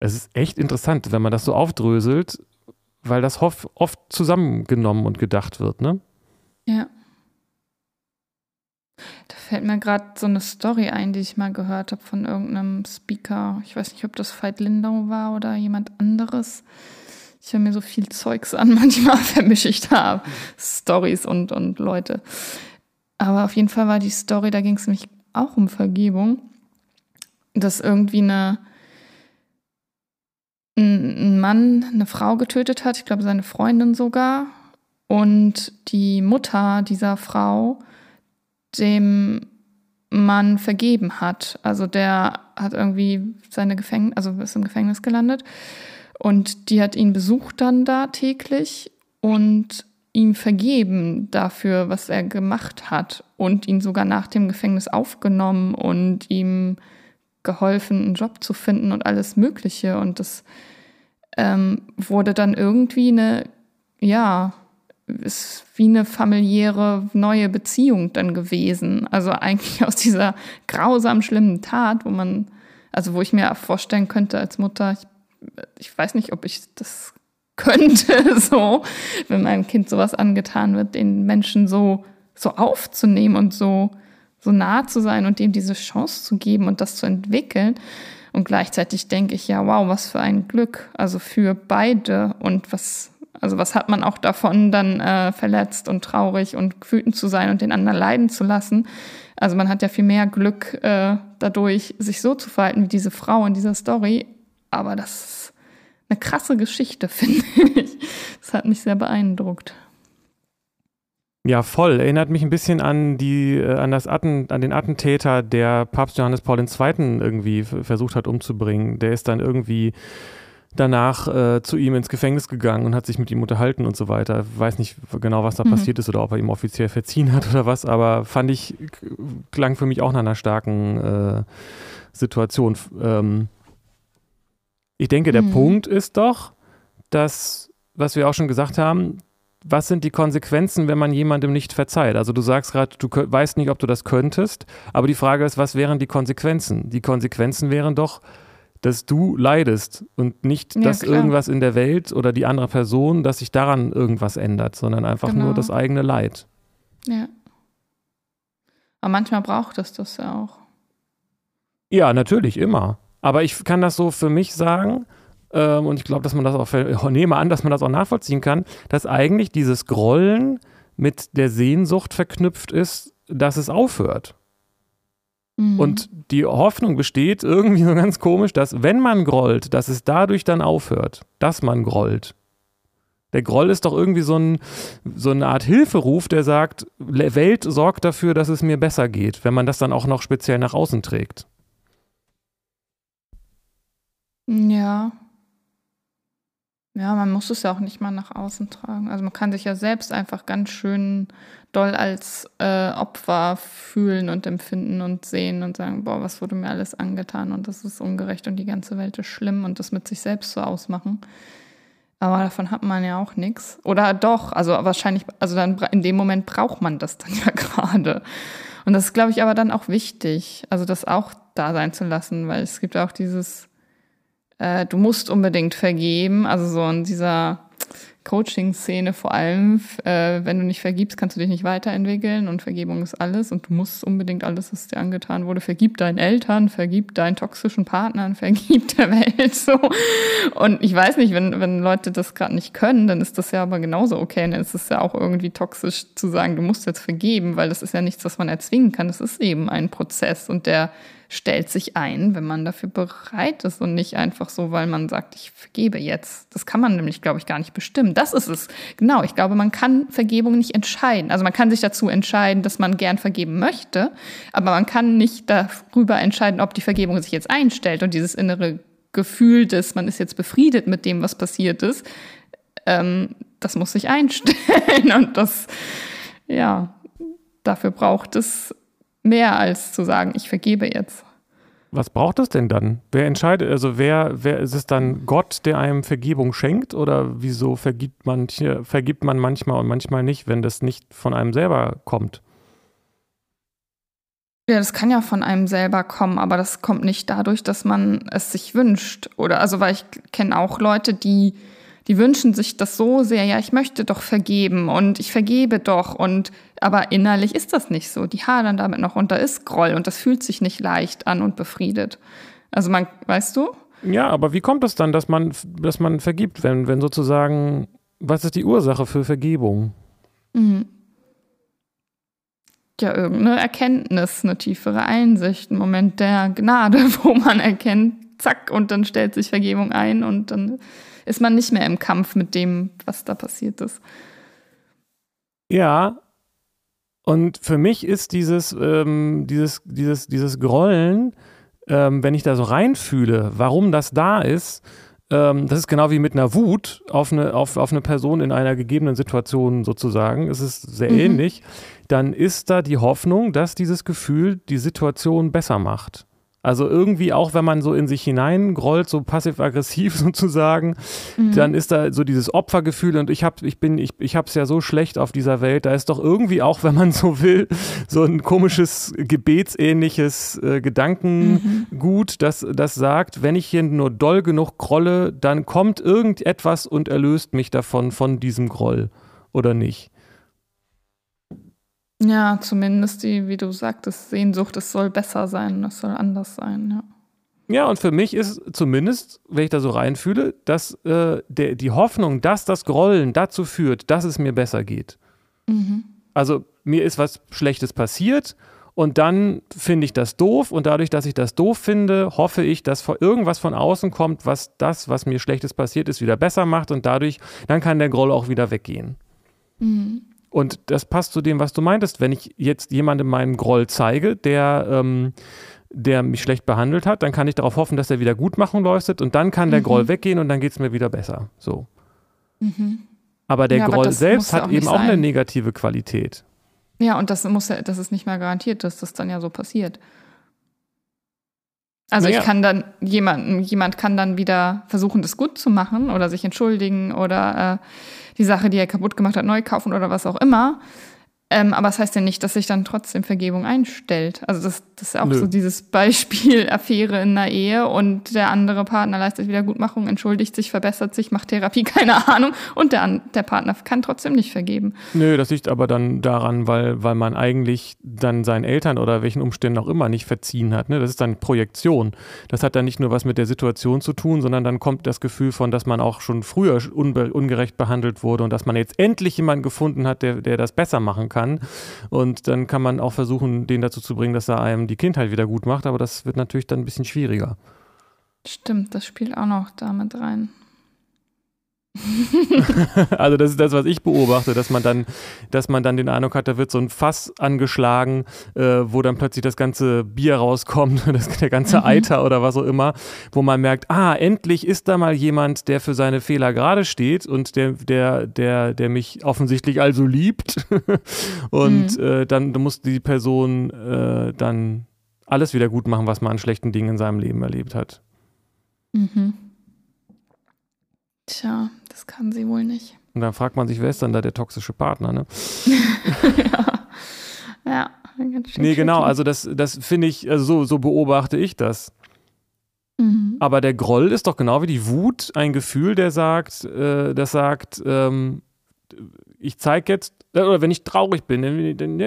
Es ist echt interessant, wenn man das so aufdröselt, weil das oft zusammengenommen und gedacht wird, ne? Ja. Da fällt mir gerade so eine Story ein, die ich mal gehört habe von irgendeinem Speaker. Ich weiß nicht, ob das Veit Lindau war oder jemand anderes. Ich höre mir so viel Zeugs an, [laughs] manchmal vermische ich da Stories und, und Leute. Aber auf jeden Fall war die Story, da ging es nämlich auch um Vergebung. Dass irgendwie eine, Mann eine Frau getötet hat, ich glaube seine Freundin sogar, und die Mutter dieser Frau dem Mann vergeben hat. Also der hat irgendwie seine Gefängnis, also ist im Gefängnis gelandet und die hat ihn besucht dann da täglich und ihm vergeben dafür, was er gemacht hat und ihn sogar nach dem Gefängnis aufgenommen und ihm geholfen, einen Job zu finden und alles Mögliche. Und das ähm, wurde dann irgendwie eine, ja, ist wie eine familiäre neue Beziehung dann gewesen. Also eigentlich [laughs] aus dieser grausamen, schlimmen Tat, wo man, also wo ich mir vorstellen könnte als Mutter, ich, ich weiß nicht, ob ich das [laughs] könnte, so, wenn meinem Kind sowas angetan wird, den Menschen so, so aufzunehmen und so, so nah zu sein und dem diese Chance zu geben und das zu entwickeln. Und gleichzeitig denke ich, ja, wow, was für ein Glück, also für beide und was, also was hat man auch davon, dann äh, verletzt und traurig und wütend zu sein und den anderen leiden zu lassen. Also man hat ja viel mehr Glück äh, dadurch, sich so zu verhalten wie diese Frau in dieser Story. Aber das ist eine krasse Geschichte, [laughs] finde ich. Das hat mich sehr beeindruckt. Ja, voll. Erinnert mich ein bisschen an die, äh, an das Atten, an den Attentäter, der Papst Johannes Paul II. irgendwie versucht hat umzubringen. Der ist dann irgendwie danach äh, zu ihm ins Gefängnis gegangen und hat sich mit ihm unterhalten und so weiter. Ich weiß nicht genau, was da mhm. passiert ist oder ob er ihm offiziell verziehen hat oder was, aber fand ich, klang für mich auch nach einer starken äh, Situation. Ähm, ich denke, der mhm. Punkt ist doch, dass, was wir auch schon gesagt haben, was sind die Konsequenzen, wenn man jemandem nicht verzeiht? Also du sagst gerade, du weißt nicht, ob du das könntest, aber die Frage ist, was wären die Konsequenzen? Die Konsequenzen wären doch, dass du leidest und nicht, ja, dass klar. irgendwas in der Welt oder die andere Person, dass sich daran irgendwas ändert, sondern einfach genau. nur das eigene Leid. Ja. Aber manchmal braucht es das ja auch. Ja, natürlich, immer. Aber ich kann das so für mich sagen, ähm, und ich glaube, dass man das auch, ich nehme an, dass man das auch nachvollziehen kann, dass eigentlich dieses Grollen mit der Sehnsucht verknüpft ist, dass es aufhört. Mhm. Und die Hoffnung besteht irgendwie so ganz komisch, dass wenn man grollt, dass es dadurch dann aufhört, dass man grollt. Der Groll ist doch irgendwie so, ein, so eine Art Hilferuf, der sagt, Welt sorgt dafür, dass es mir besser geht, wenn man das dann auch noch speziell nach außen trägt. Ja. Ja, man muss es ja auch nicht mal nach außen tragen. Also man kann sich ja selbst einfach ganz schön doll als äh, Opfer fühlen und empfinden und sehen und sagen, boah, was wurde mir alles angetan und das ist ungerecht und die ganze Welt ist schlimm und das mit sich selbst so ausmachen. Aber davon hat man ja auch nichts. Oder doch, also wahrscheinlich, also dann in dem Moment braucht man das dann [laughs] ja gerade. Und das ist, glaube ich, aber dann auch wichtig, also das auch da sein zu lassen, weil es gibt auch dieses, äh, du musst unbedingt vergeben, also so in dieser Coaching-Szene vor allem, äh, wenn du nicht vergibst, kannst du dich nicht weiterentwickeln und Vergebung ist alles und du musst unbedingt alles, was dir angetan wurde, vergib deinen Eltern, vergib deinen toxischen Partnern, [laughs] vergib der Welt so. Und ich weiß nicht, wenn, wenn Leute das gerade nicht können, dann ist das ja aber genauso okay. Dann ist es ja auch irgendwie toxisch zu sagen, du musst jetzt vergeben, weil das ist ja nichts, was man erzwingen kann. Das ist eben ein Prozess und der stellt sich ein, wenn man dafür bereit ist und nicht einfach so, weil man sagt, ich vergebe jetzt. Das kann man nämlich, glaube ich, gar nicht bestimmen. Das ist es. Genau, ich glaube, man kann Vergebung nicht entscheiden. Also man kann sich dazu entscheiden, dass man gern vergeben möchte, aber man kann nicht darüber entscheiden, ob die Vergebung sich jetzt einstellt und dieses innere Gefühl, dass man ist jetzt befriedet mit dem, was passiert ist, ähm, das muss sich einstellen [laughs] und das, ja, dafür braucht es mehr als zu sagen, ich vergebe jetzt. Was braucht es denn dann? Wer entscheidet, also wer, wer ist es dann Gott, der einem Vergebung schenkt oder wieso vergibt man, vergibt man manchmal und manchmal nicht, wenn das nicht von einem selber kommt? Ja, das kann ja von einem selber kommen, aber das kommt nicht dadurch, dass man es sich wünscht. Oder also, weil ich kenne auch Leute, die die wünschen sich das so sehr, ja, ich möchte doch vergeben und ich vergebe doch und aber innerlich ist das nicht so. Die hadern damit noch und da ist Groll und das fühlt sich nicht leicht an und befriedet. Also man, weißt du? Ja, aber wie kommt es dann, dass man, dass man vergibt, wenn, wenn sozusagen, was ist die Ursache für Vergebung? Mhm. Ja, irgendeine Erkenntnis, eine tiefere Einsicht, ein Moment der Gnade, [laughs] wo man erkennt, zack, und dann stellt sich Vergebung ein und dann ist man nicht mehr im Kampf mit dem, was da passiert ist. Ja, und für mich ist dieses, ähm, dieses, dieses, dieses Grollen, ähm, wenn ich da so reinfühle, warum das da ist, ähm, das ist genau wie mit einer Wut auf eine, auf, auf eine Person in einer gegebenen Situation sozusagen. Es ist sehr mhm. ähnlich. Dann ist da die Hoffnung, dass dieses Gefühl die Situation besser macht. Also irgendwie auch, wenn man so in sich hineingrollt, so passiv-aggressiv [laughs] sozusagen, mhm. dann ist da so dieses Opfergefühl und ich habe ich bin ich ich habe es ja so schlecht auf dieser Welt. Da ist doch irgendwie auch, wenn man [laughs] so will, so ein komisches gebetsähnliches äh, Gedankengut, mhm. das das sagt, wenn ich hier nur doll genug grolle, dann kommt irgendetwas und erlöst mich davon von diesem Groll oder nicht. Ja, zumindest die, wie du sagtest, Sehnsucht, es soll besser sein, es soll anders sein, ja. Ja, und für mich ist zumindest, wenn ich da so reinfühle, dass äh, der, die Hoffnung, dass das Grollen dazu führt, dass es mir besser geht. Mhm. Also mir ist was Schlechtes passiert und dann finde ich das doof und dadurch, dass ich das doof finde, hoffe ich, dass irgendwas von außen kommt, was das, was mir Schlechtes passiert ist, wieder besser macht und dadurch, dann kann der Groll auch wieder weggehen. Mhm. Und das passt zu dem, was du meintest. Wenn ich jetzt jemandem meinen Groll zeige, der, ähm, der mich schlecht behandelt hat, dann kann ich darauf hoffen, dass er wieder Gutmachung leistet und dann kann der mhm. Groll weggehen und dann geht es mir wieder besser. So. Mhm. Aber der ja, Groll aber selbst hat eben sein. auch eine negative Qualität. Ja, und das muss ja, das ist nicht mehr garantiert, dass das dann ja so passiert. Also naja. ich kann dann jemanden, jemand kann dann wieder versuchen, das gut zu machen oder sich entschuldigen oder äh, die Sache, die er kaputt gemacht hat, neu kaufen oder was auch immer. Ähm, aber das heißt ja nicht, dass sich dann trotzdem Vergebung einstellt. Also das, das ist auch Nö. so dieses Beispiel Affäre in einer Ehe und der andere Partner leistet Wiedergutmachung, entschuldigt sich, verbessert sich, macht Therapie, [laughs] keine Ahnung. Und der, der Partner kann trotzdem nicht vergeben. Nö, das liegt aber dann daran, weil, weil man eigentlich dann seinen Eltern oder welchen Umständen auch immer nicht verziehen hat. Ne? Das ist dann Projektion. Das hat dann nicht nur was mit der Situation zu tun, sondern dann kommt das Gefühl von, dass man auch schon früher ungerecht behandelt wurde und dass man jetzt endlich jemanden gefunden hat, der, der das besser machen kann kann. Und dann kann man auch versuchen, den dazu zu bringen, dass er einem die Kindheit wieder gut macht, aber das wird natürlich dann ein bisschen schwieriger. Stimmt, das spielt auch noch damit rein. [laughs] also das ist das, was ich beobachte, dass man dann, dass man dann den Eindruck hat, da wird so ein Fass angeschlagen, äh, wo dann plötzlich das ganze Bier rauskommt, [laughs] das, der ganze mhm. Eiter oder was auch immer, wo man merkt, ah, endlich ist da mal jemand, der für seine Fehler gerade steht und der, der, der, der mich offensichtlich also liebt. [laughs] und mhm. äh, dann muss die Person äh, dann alles wieder gut machen, was man an schlechten Dingen in seinem Leben erlebt hat. Mhm. Tja, das kann sie wohl nicht. Und dann fragt man sich, wer ist dann da der toxische Partner, ne? [laughs] ja. Ja, ganz schön. Nee, genau, also das, das finde ich, also so, so beobachte ich das. Mhm. Aber der Groll ist doch genau wie die Wut ein Gefühl, der sagt, äh, das sagt, ähm, ich zeige jetzt, oder wenn ich traurig bin,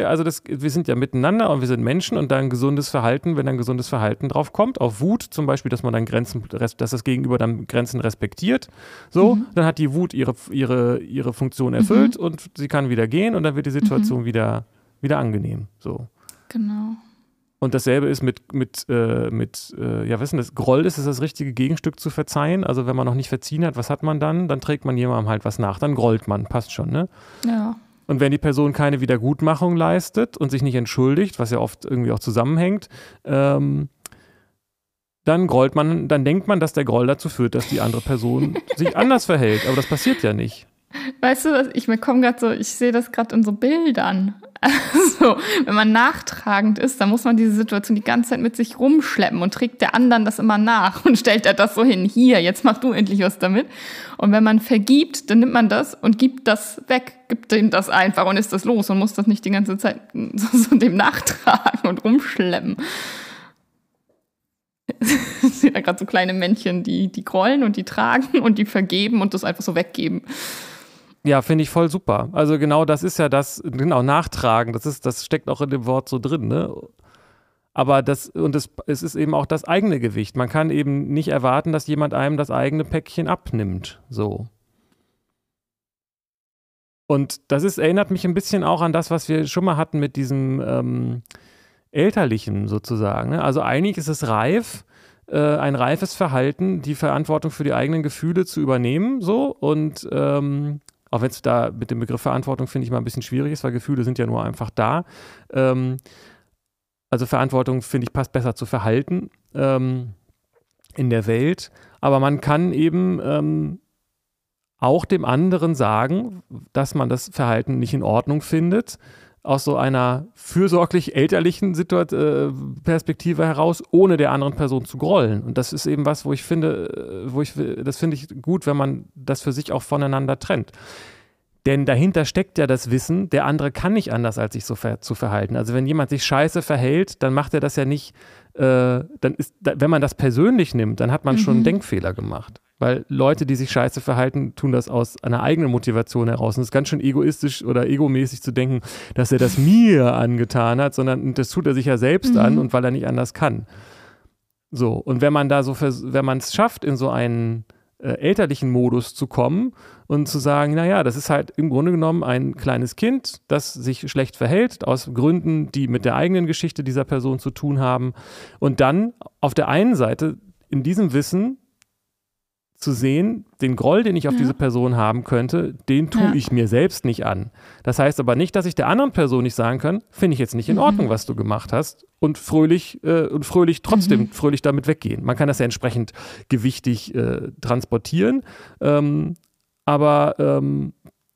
also das, wir sind ja miteinander und wir sind Menschen und da ein gesundes Verhalten, wenn ein gesundes Verhalten drauf kommt, auf Wut zum Beispiel, dass man dann Grenzen, dass das Gegenüber dann Grenzen respektiert, so, mhm. dann hat die Wut ihre, ihre, ihre Funktion erfüllt mhm. und sie kann wieder gehen und dann wird die Situation mhm. wieder, wieder angenehm, so. Genau. Und dasselbe ist mit, mit, äh, mit äh, ja, denn das? Groll ist es das richtige Gegenstück zu verzeihen. Also wenn man noch nicht verziehen hat, was hat man dann? Dann trägt man jemandem halt was nach, dann grollt man, passt schon, ne? Ja. Und wenn die Person keine Wiedergutmachung leistet und sich nicht entschuldigt, was ja oft irgendwie auch zusammenhängt, ähm, dann grollt man, dann denkt man, dass der Groll dazu führt, dass die andere Person [laughs] sich anders verhält. Aber das passiert ja nicht. Weißt du, ich komme gerade so, ich sehe das gerade in so Bildern. [laughs] Also, wenn man nachtragend ist, dann muss man diese Situation die ganze Zeit mit sich rumschleppen und trägt der anderen das immer nach und [laughs] stellt er das so hin, hier, jetzt mach du endlich was damit. Und wenn man vergibt, dann nimmt man das und gibt das weg, gibt dem das einfach und ist das los und muss das nicht die ganze Zeit [laughs] so, so dem nachtragen und rumschleppen. Ich sehe da gerade so kleine Männchen, die, die grollen und die tragen und die vergeben und das einfach so weggeben. Ja, finde ich voll super. Also genau das ist ja das, genau, nachtragen, das ist, das steckt auch in dem Wort so drin, ne? Aber das, und es, es ist eben auch das eigene Gewicht. Man kann eben nicht erwarten, dass jemand einem das eigene Päckchen abnimmt. So. Und das ist, erinnert mich ein bisschen auch an das, was wir schon mal hatten mit diesem ähm, Elterlichen sozusagen. Ne? Also eigentlich ist es reif, äh, ein reifes Verhalten, die Verantwortung für die eigenen Gefühle zu übernehmen, so und ähm, auch wenn es da mit dem Begriff Verantwortung, finde ich mal ein bisschen schwierig ist, weil Gefühle sind ja nur einfach da. Ähm, also Verantwortung, finde ich, passt besser zu Verhalten ähm, in der Welt. Aber man kann eben ähm, auch dem anderen sagen, dass man das Verhalten nicht in Ordnung findet, aus so einer fürsorglich elterlichen Situa äh, Perspektive heraus, ohne der anderen Person zu grollen. Und das ist eben was, wo ich finde, äh, wo ich, das finde ich gut, wenn man das für sich auch voneinander trennt. Denn dahinter steckt ja das Wissen, der andere kann nicht anders, als sich so ver zu verhalten. Also wenn jemand sich scheiße verhält, dann macht er das ja nicht, äh, dann ist, wenn man das persönlich nimmt, dann hat man mhm. schon einen Denkfehler gemacht. Weil Leute, die sich scheiße verhalten, tun das aus einer eigenen Motivation heraus. Und es ist ganz schön egoistisch oder egomäßig zu denken, dass er das mir angetan hat, sondern das tut er sich ja selbst mhm. an und weil er nicht anders kann. So, und wenn man da so, wenn man es schafft, in so einen äh, elterlichen Modus zu kommen und zu sagen, naja, das ist halt im Grunde genommen ein kleines Kind, das sich schlecht verhält, aus Gründen, die mit der eigenen Geschichte dieser Person zu tun haben. Und dann auf der einen Seite in diesem Wissen zu sehen, den Groll, den ich auf ja. diese Person haben könnte, den tue ja. ich mir selbst nicht an. Das heißt aber nicht, dass ich der anderen Person nicht sagen kann, finde ich jetzt nicht in mhm. Ordnung, was du gemacht hast und fröhlich äh, und fröhlich trotzdem mhm. fröhlich damit weggehen. Man kann das ja entsprechend gewichtig äh, transportieren, ähm, aber ähm,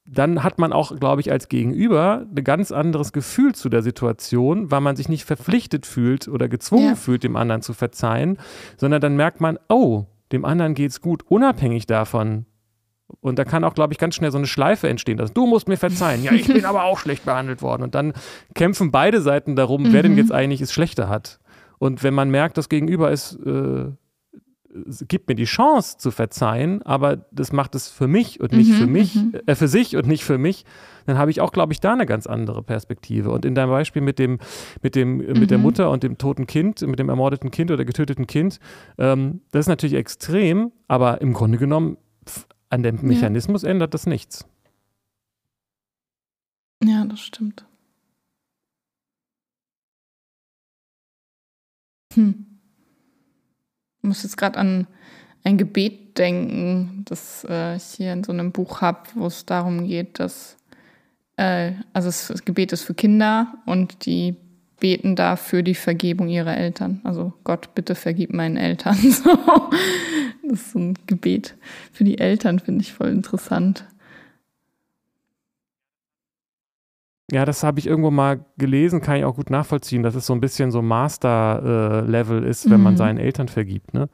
dann hat man auch, glaube ich, als Gegenüber ein ganz anderes Gefühl zu der Situation, weil man sich nicht verpflichtet fühlt oder gezwungen ja. fühlt, dem anderen zu verzeihen, sondern dann merkt man, oh, dem anderen geht es gut, unabhängig davon. Und da kann auch, glaube ich, ganz schnell so eine Schleife entstehen, dass du musst mir verzeihen. Ja, ich bin aber auch schlecht behandelt worden. Und dann kämpfen beide Seiten darum, mhm. wer denn mhm. jetzt eigentlich es schlechter hat. Und wenn man merkt, das Gegenüber ist, äh, gibt mir die Chance zu verzeihen, aber das macht es für mich und nicht mhm, für mich, mhm. äh, für sich und nicht für mich, dann habe ich auch, glaube ich, da eine ganz andere Perspektive. Und in deinem Beispiel mit dem, mit dem, mhm. mit der mhm. Mutter und dem toten Kind, mit dem ermordeten Kind oder getöteten Kind, ähm, das ist natürlich extrem, aber im Grunde genommen an dem Mechanismus ja. ändert das nichts. Ja, das stimmt. Hm. Ich muss jetzt gerade an ein Gebet denken, das äh, ich hier in so einem Buch habe, wo es darum geht, dass äh, also das Gebet ist für Kinder und die beten da für die Vergebung ihrer Eltern. Also Gott, bitte vergib meinen Eltern. [laughs] das ist so ein Gebet für die Eltern, finde ich voll interessant. Ja, das habe ich irgendwo mal gelesen, kann ich auch gut nachvollziehen, dass es so ein bisschen so Master-Level äh, ist, wenn mhm. man seinen Eltern vergibt. Ne?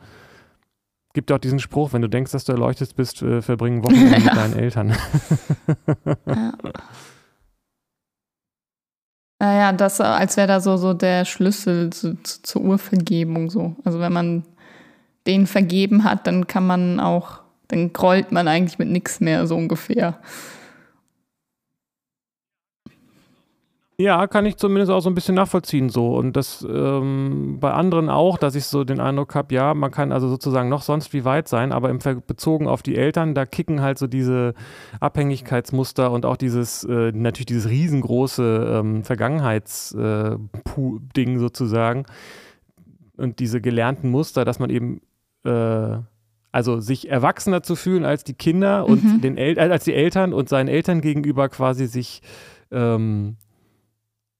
Gibt ja auch diesen Spruch, wenn du denkst, dass du erleuchtet bist, äh, verbringen Wochen ja. mit [laughs] deinen Eltern. ja. Naja, das, als wäre da so, so der Schlüssel zu, zu, zur Urvergebung so. Also wenn man den vergeben hat, dann kann man auch, dann grollt man eigentlich mit nichts mehr, so ungefähr. Ja, kann ich zumindest auch so ein bisschen nachvollziehen so. Und das ähm, bei anderen auch, dass ich so den Eindruck habe, ja, man kann also sozusagen noch sonst wie weit sein, aber im Ver bezogen auf die Eltern, da kicken halt so diese Abhängigkeitsmuster und auch dieses, äh, natürlich dieses riesengroße ähm, Vergangenheitsding äh, sozusagen und diese gelernten Muster, dass man eben äh, also sich erwachsener zu fühlen als die Kinder und mhm. den El als die Eltern und seinen Eltern gegenüber quasi sich ähm,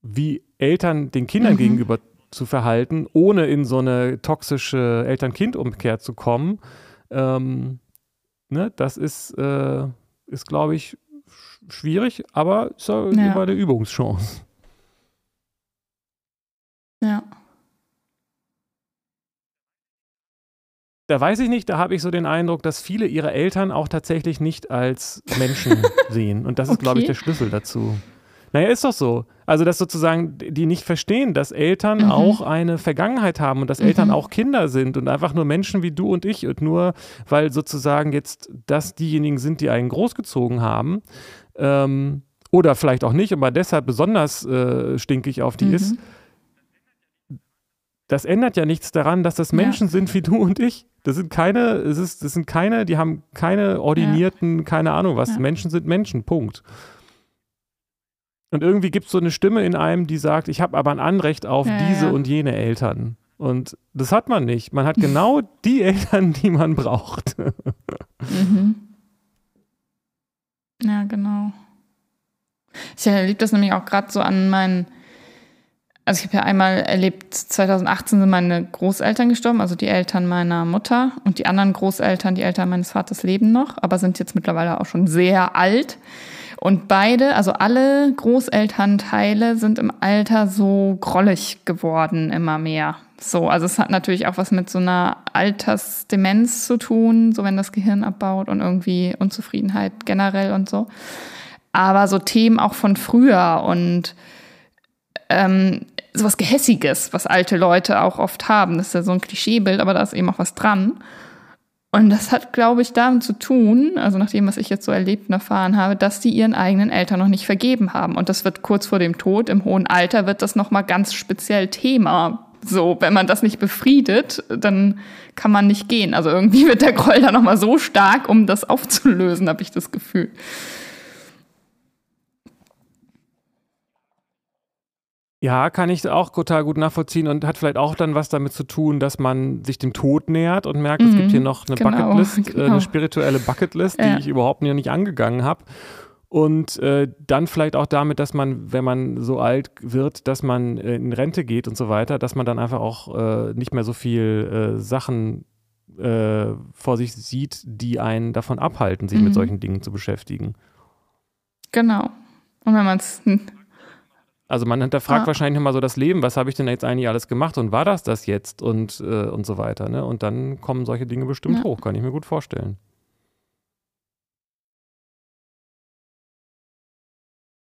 wie Eltern den Kindern mhm. gegenüber zu verhalten, ohne in so eine toxische Eltern-Kind-Umkehr zu kommen. Ähm, ne, das ist, äh, ist glaube ich, schwierig, aber ist ja, ja. immer eine Übungschance. Ja. Da weiß ich nicht, da habe ich so den Eindruck, dass viele ihre Eltern auch tatsächlich nicht als Menschen [laughs] sehen. Und das ist, okay. glaube ich, der Schlüssel dazu. Naja, ist doch so. Also, dass sozusagen die nicht verstehen, dass Eltern mhm. auch eine Vergangenheit haben und dass mhm. Eltern auch Kinder sind und einfach nur Menschen wie du und ich und nur, weil sozusagen jetzt das diejenigen sind, die einen großgezogen haben ähm, oder vielleicht auch nicht, aber deshalb besonders äh, stinkig auf die mhm. ist. Das ändert ja nichts daran, dass das Menschen ja. sind wie du und ich. Das sind keine, es ist, das sind keine, die haben keine ordinierten, ja. keine Ahnung was. Ja. Menschen sind Menschen, Punkt. Und irgendwie gibt es so eine Stimme in einem, die sagt, ich habe aber ein Anrecht auf ja, diese ja. und jene Eltern. Und das hat man nicht. Man hat genau [laughs] die Eltern, die man braucht. Mhm. Ja, genau. Ich erlebe das nämlich auch gerade so an meinen, also ich habe ja einmal erlebt, 2018 sind meine Großeltern gestorben, also die Eltern meiner Mutter und die anderen Großeltern, die Eltern meines Vaters leben noch, aber sind jetzt mittlerweile auch schon sehr alt. Und beide, also alle Großelternteile sind im Alter so grollig geworden, immer mehr. So, also es hat natürlich auch was mit so einer Altersdemenz zu tun, so wenn das Gehirn abbaut und irgendwie Unzufriedenheit generell und so. Aber so Themen auch von früher und ähm, sowas Gehässiges, was alte Leute auch oft haben. Das ist ja so ein Klischeebild, aber da ist eben auch was dran. Und das hat, glaube ich, damit zu tun, also nach dem, was ich jetzt so erlebt und erfahren habe, dass die ihren eigenen Eltern noch nicht vergeben haben. Und das wird kurz vor dem Tod, im hohen Alter, wird das nochmal ganz speziell Thema so, wenn man das nicht befriedet, dann kann man nicht gehen. Also irgendwie wird der Groll da nochmal so stark, um das aufzulösen, habe ich das Gefühl. Ja, kann ich auch total gut nachvollziehen und hat vielleicht auch dann was damit zu tun, dass man sich dem Tod nähert und merkt, mhm, es gibt hier noch eine genau, Bucketlist, genau. eine spirituelle Bucketlist, die ja. ich überhaupt noch nicht angegangen habe. Und äh, dann vielleicht auch damit, dass man, wenn man so alt wird, dass man äh, in Rente geht und so weiter, dass man dann einfach auch äh, nicht mehr so viel äh, Sachen äh, vor sich sieht, die einen davon abhalten, sich mhm. mit solchen Dingen zu beschäftigen. Genau. Und wenn man es. Also man hinterfragt ah. wahrscheinlich immer so das Leben, was habe ich denn jetzt eigentlich alles gemacht und war das das jetzt und, äh, und so weiter. Ne? Und dann kommen solche Dinge bestimmt ja. hoch, kann ich mir gut vorstellen.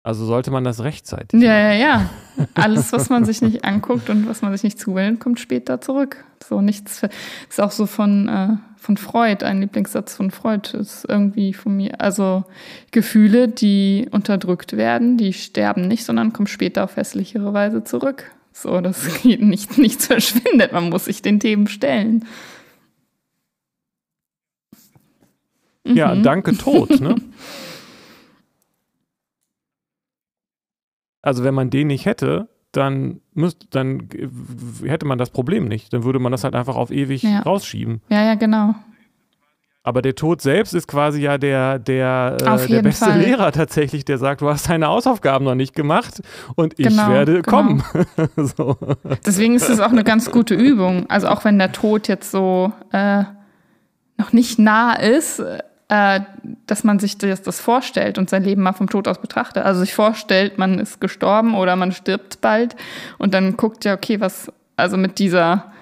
Also sollte man das rechtzeitig. Ja, ja, ja. [laughs] Alles, was man sich nicht anguckt und was man sich nicht zuwendet, kommt später zurück. So nichts. Ist auch so von, äh, von Freud, ein Lieblingssatz von Freud ist irgendwie von mir. Also Gefühle, die unterdrückt werden, die sterben nicht, sondern kommen später auf hässlichere Weise zurück. So, das [laughs] geht nicht, nichts verschwindet. Man muss sich den Themen stellen. Ja, mhm. danke Tod, ne? [laughs] Also wenn man den nicht hätte, dann, müsst, dann hätte man das Problem nicht. Dann würde man das halt einfach auf ewig ja. rausschieben. Ja, ja, genau. Aber der Tod selbst ist quasi ja der, der, äh, der beste Fall. Lehrer tatsächlich, der sagt, du hast deine Hausaufgaben noch nicht gemacht und ich genau, werde genau. kommen. [laughs] so. Deswegen ist es auch eine ganz gute Übung. Also auch wenn der Tod jetzt so äh, noch nicht nah ist, äh, dass man sich das, das, vorstellt und sein Leben mal vom Tod aus betrachtet. Also sich vorstellt, man ist gestorben oder man stirbt bald und dann guckt ja, okay, was, also mit dieser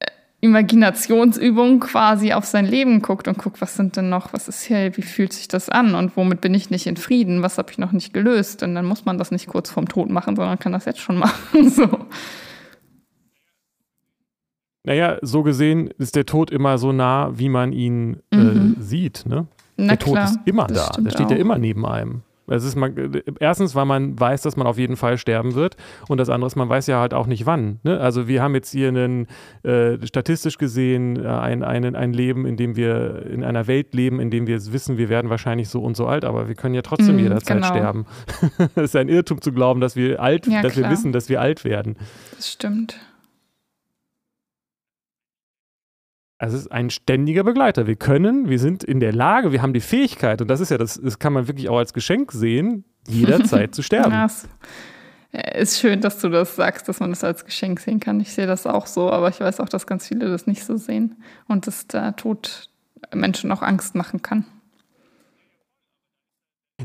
äh, Imaginationsübung quasi auf sein Leben guckt und guckt, was sind denn noch, was ist hier, wie fühlt sich das an und womit bin ich nicht in Frieden, was habe ich noch nicht gelöst. Und dann muss man das nicht kurz vorm Tod machen, sondern kann das jetzt schon [laughs] machen. So. Naja, so gesehen ist der Tod immer so nah, wie man ihn äh, mhm. äh, sieht. Ne? der Tod ist immer da. Der steht auch. ja immer neben einem. Es ist man, erstens, weil man weiß, dass man auf jeden Fall sterben wird. Und das andere ist, man weiß ja halt auch nicht wann. Ne? Also wir haben jetzt hier einen, äh, statistisch gesehen äh, ein, ein, ein Leben, in dem wir in einer Welt leben, in dem wir wissen, wir werden wahrscheinlich so und so alt, aber wir können ja trotzdem mm, jederzeit genau. sterben. [laughs] Es ist ein Irrtum zu glauben, dass wir alt, ja, dass klar. wir wissen, dass wir alt werden. Das stimmt. Also es ist ein ständiger Begleiter. Wir können, wir sind in der Lage, wir haben die Fähigkeit, und das ist ja das, das kann man wirklich auch als Geschenk sehen, jederzeit [laughs] zu sterben. Ja, es ist schön, dass du das sagst, dass man das als Geschenk sehen kann. Ich sehe das auch so, aber ich weiß auch, dass ganz viele das nicht so sehen und dass der Tod Menschen auch Angst machen kann.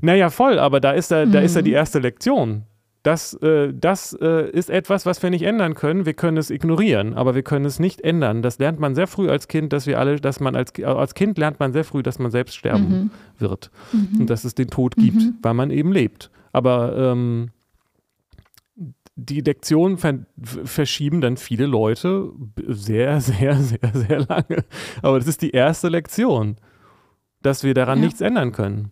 Naja, voll, aber da ist da, mhm. da ist ja die erste Lektion. Das, äh, das äh, ist etwas, was wir nicht ändern können. Wir können es ignorieren, aber wir können es nicht ändern. Das lernt man sehr früh als Kind, dass wir alle, dass man als, als Kind lernt man sehr früh, dass man selbst sterben mhm. wird mhm. und dass es den Tod gibt, mhm. weil man eben lebt. Aber ähm, die Lektion ver verschieben dann viele Leute sehr, sehr, sehr, sehr lange. Aber das ist die erste Lektion, dass wir daran ja. nichts ändern können.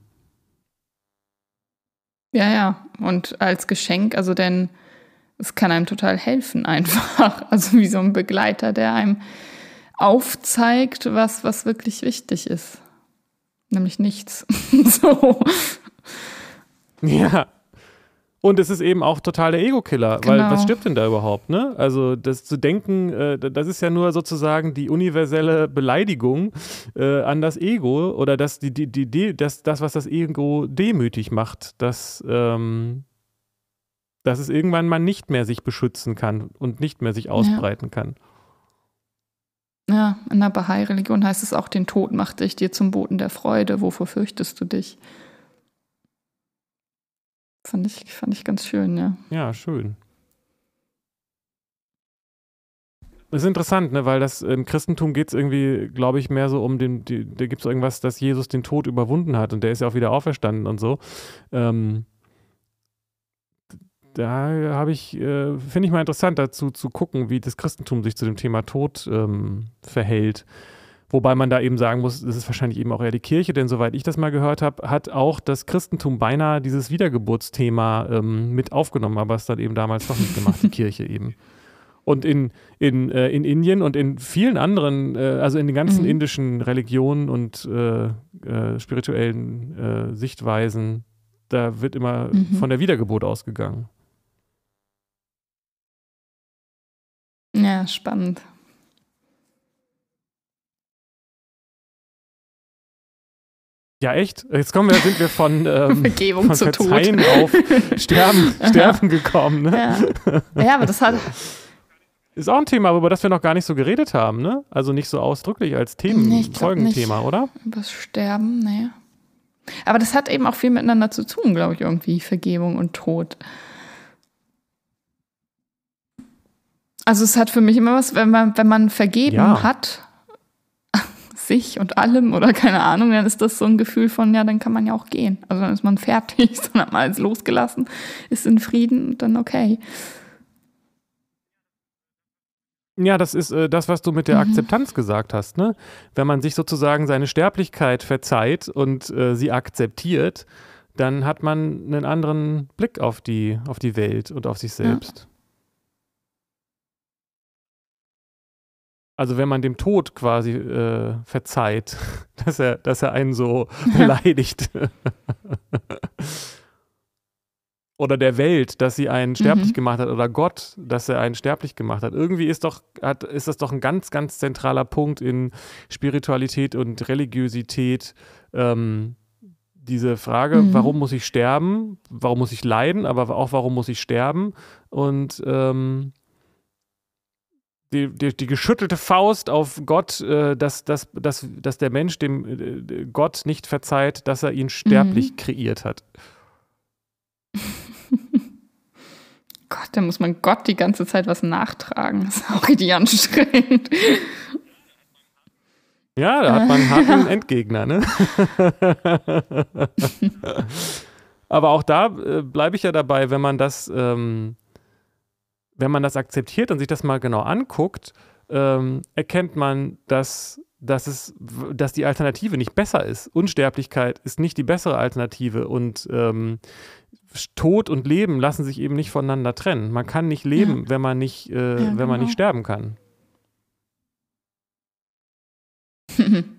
Ja, ja. Und als Geschenk, also denn es kann einem total helfen einfach. [laughs] Also wie so ein Begleiter, der einem aufzeigt, was, was wirklich wichtig ist. Nämlich nichts. [laughs] so. Ja. Und es ist eben auch total der Ego-Killer, Genau. weil was stirbt denn da überhaupt, ne? Also das zu denken, äh, das ist ja nur sozusagen die universelle Beleidigung äh, an das Ego oder das, die, die, die, das, das, was das Ego demütig macht, dass, ähm, dass es irgendwann mal nicht mehr sich beschützen kann und nicht mehr sich ausbreiten kann. Ja, in der Bahai-Religion heißt es auch, den Tod macht dich dir zum Boten der Freude. Wovor fürchtest du dich? Fand ich, fand ich ganz schön, ja. Ja, schön. Das ist interessant, ne? weil das im Christentum geht es irgendwie, glaube ich, mehr so um den, die, da gibt es irgendwas, dass Jesus den Tod überwunden hat und der ist ja auch wieder auferstanden und so. Ähm, da habe ich, äh, finde ich mal interessant dazu zu gucken, wie das Christentum sich zu dem Thema Tod ähm, verhält. Wobei man da eben sagen muss, das ist wahrscheinlich eben auch eher die Kirche, denn soweit ich das mal gehört habe, hat auch das Christentum beinahe dieses Wiedergeburtsthema ähm, mit aufgenommen, aber es dann eben damals doch nicht gemacht, die Kirche [laughs] eben. Und in, in, äh, in Indien und in vielen anderen, äh, also in den ganzen Mhm. indischen Religionen und äh, äh, spirituellen äh, Sichtweisen, da wird immer Mhm. von der Wiedergeburt ausgegangen. Ja, spannend. Ja, echt? Jetzt kommen wir, sind wir von, [laughs] ähm, Vergebung von zu Tod. Verzeihen auf [laughs] Sterben, Sterben gekommen. Ne? Ja. ja, aber das hat. Ist auch ein Thema, über das wir noch gar nicht so geredet haben, ne? Also nicht so ausdrücklich als Themen, Nee, Folgenthema, oder? Übers Sterben, nee. Aber das hat eben auch viel miteinander zu tun, glaube ich, irgendwie, Vergebung und Tod. Also es hat für mich immer was, wenn man, wenn man vergeben Ja. hat, sich und allem oder keine Ahnung, dann ist das so ein Gefühl von, ja, dann kann man ja auch gehen. Also dann ist man fertig, [laughs] dann hat man alles losgelassen, ist in Frieden und dann okay. Ja, das ist äh, das, was du mit der Mhm. Akzeptanz gesagt hast, ne? Wenn man sich sozusagen seine Sterblichkeit verzeiht und äh, sie akzeptiert, dann hat man einen anderen Blick auf die, auf die Welt und auf sich selbst. Also wenn man dem Tod quasi äh, verzeiht, [laughs] dass er, dass er einen so [laughs] beleidigt. oder der Welt, dass sie einen sterblich Mhm. gemacht hat, oder Gott, dass er einen sterblich gemacht hat. Irgendwie ist, doch, hat, ist das doch ein ganz, ganz zentraler Punkt in Spiritualität und Religiosität. Ähm, diese Frage, Mhm. warum muss ich sterben? Warum muss ich leiden? Aber auch warum muss ich sterben? Und ähm, die, die, die geschüttelte Faust auf Gott, äh, dass, dass, dass, dass der Mensch dem äh, Gott nicht verzeiht, dass er ihn sterblich Mhm. kreiert hat. [laughs] Gott, da muss man Gott die ganze Zeit was nachtragen. Das ist auch richtig anstrengend. Ja, da hat man einen [laughs] harten Endgegner, ne? [laughs] Aber auch da äh, bleibe ich ja dabei, wenn man das, ähm, wenn man das akzeptiert und sich das mal genau anguckt, ähm, erkennt man, dass, dass, es, dass die Alternative nicht besser ist. Unsterblichkeit ist nicht die bessere Alternative und ähm, Tod und Leben lassen sich eben nicht voneinander trennen. Man kann nicht leben, wenn man nicht, äh, Ja, wenn man genau. nicht sterben kann. [laughs]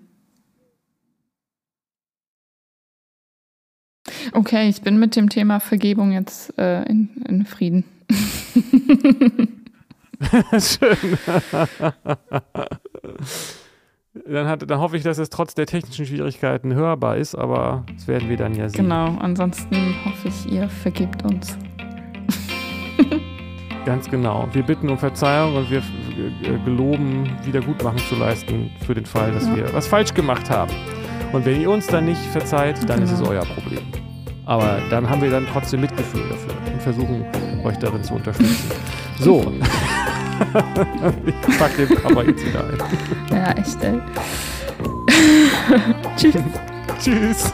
Okay, ich bin mit dem Thema Vergebung jetzt äh, in, in Frieden. [laughs] Schön. [laughs] dann, hat, dann hoffe ich, dass es trotz der technischen Schwierigkeiten hörbar ist, aber das werden wir dann ja sehen. Genau, ansonsten hoffe ich, ihr vergebt uns. Ganz genau. Wir bitten um Verzeihung und wir äh, geloben, Wiedergutmachen zu leisten für den Fall, dass Ja. wir was falsch gemacht haben. Und wenn ihr uns dann nicht verzeiht, dann ist es Genau. euer Problem. Aber dann haben wir dann trotzdem Mitgefühl dafür und versuchen, euch darin zu unterstützen. So. ich packe den Papa jetzt wieder ein. Ja, echt, ey. [laughs] Tschüss. Tschüss.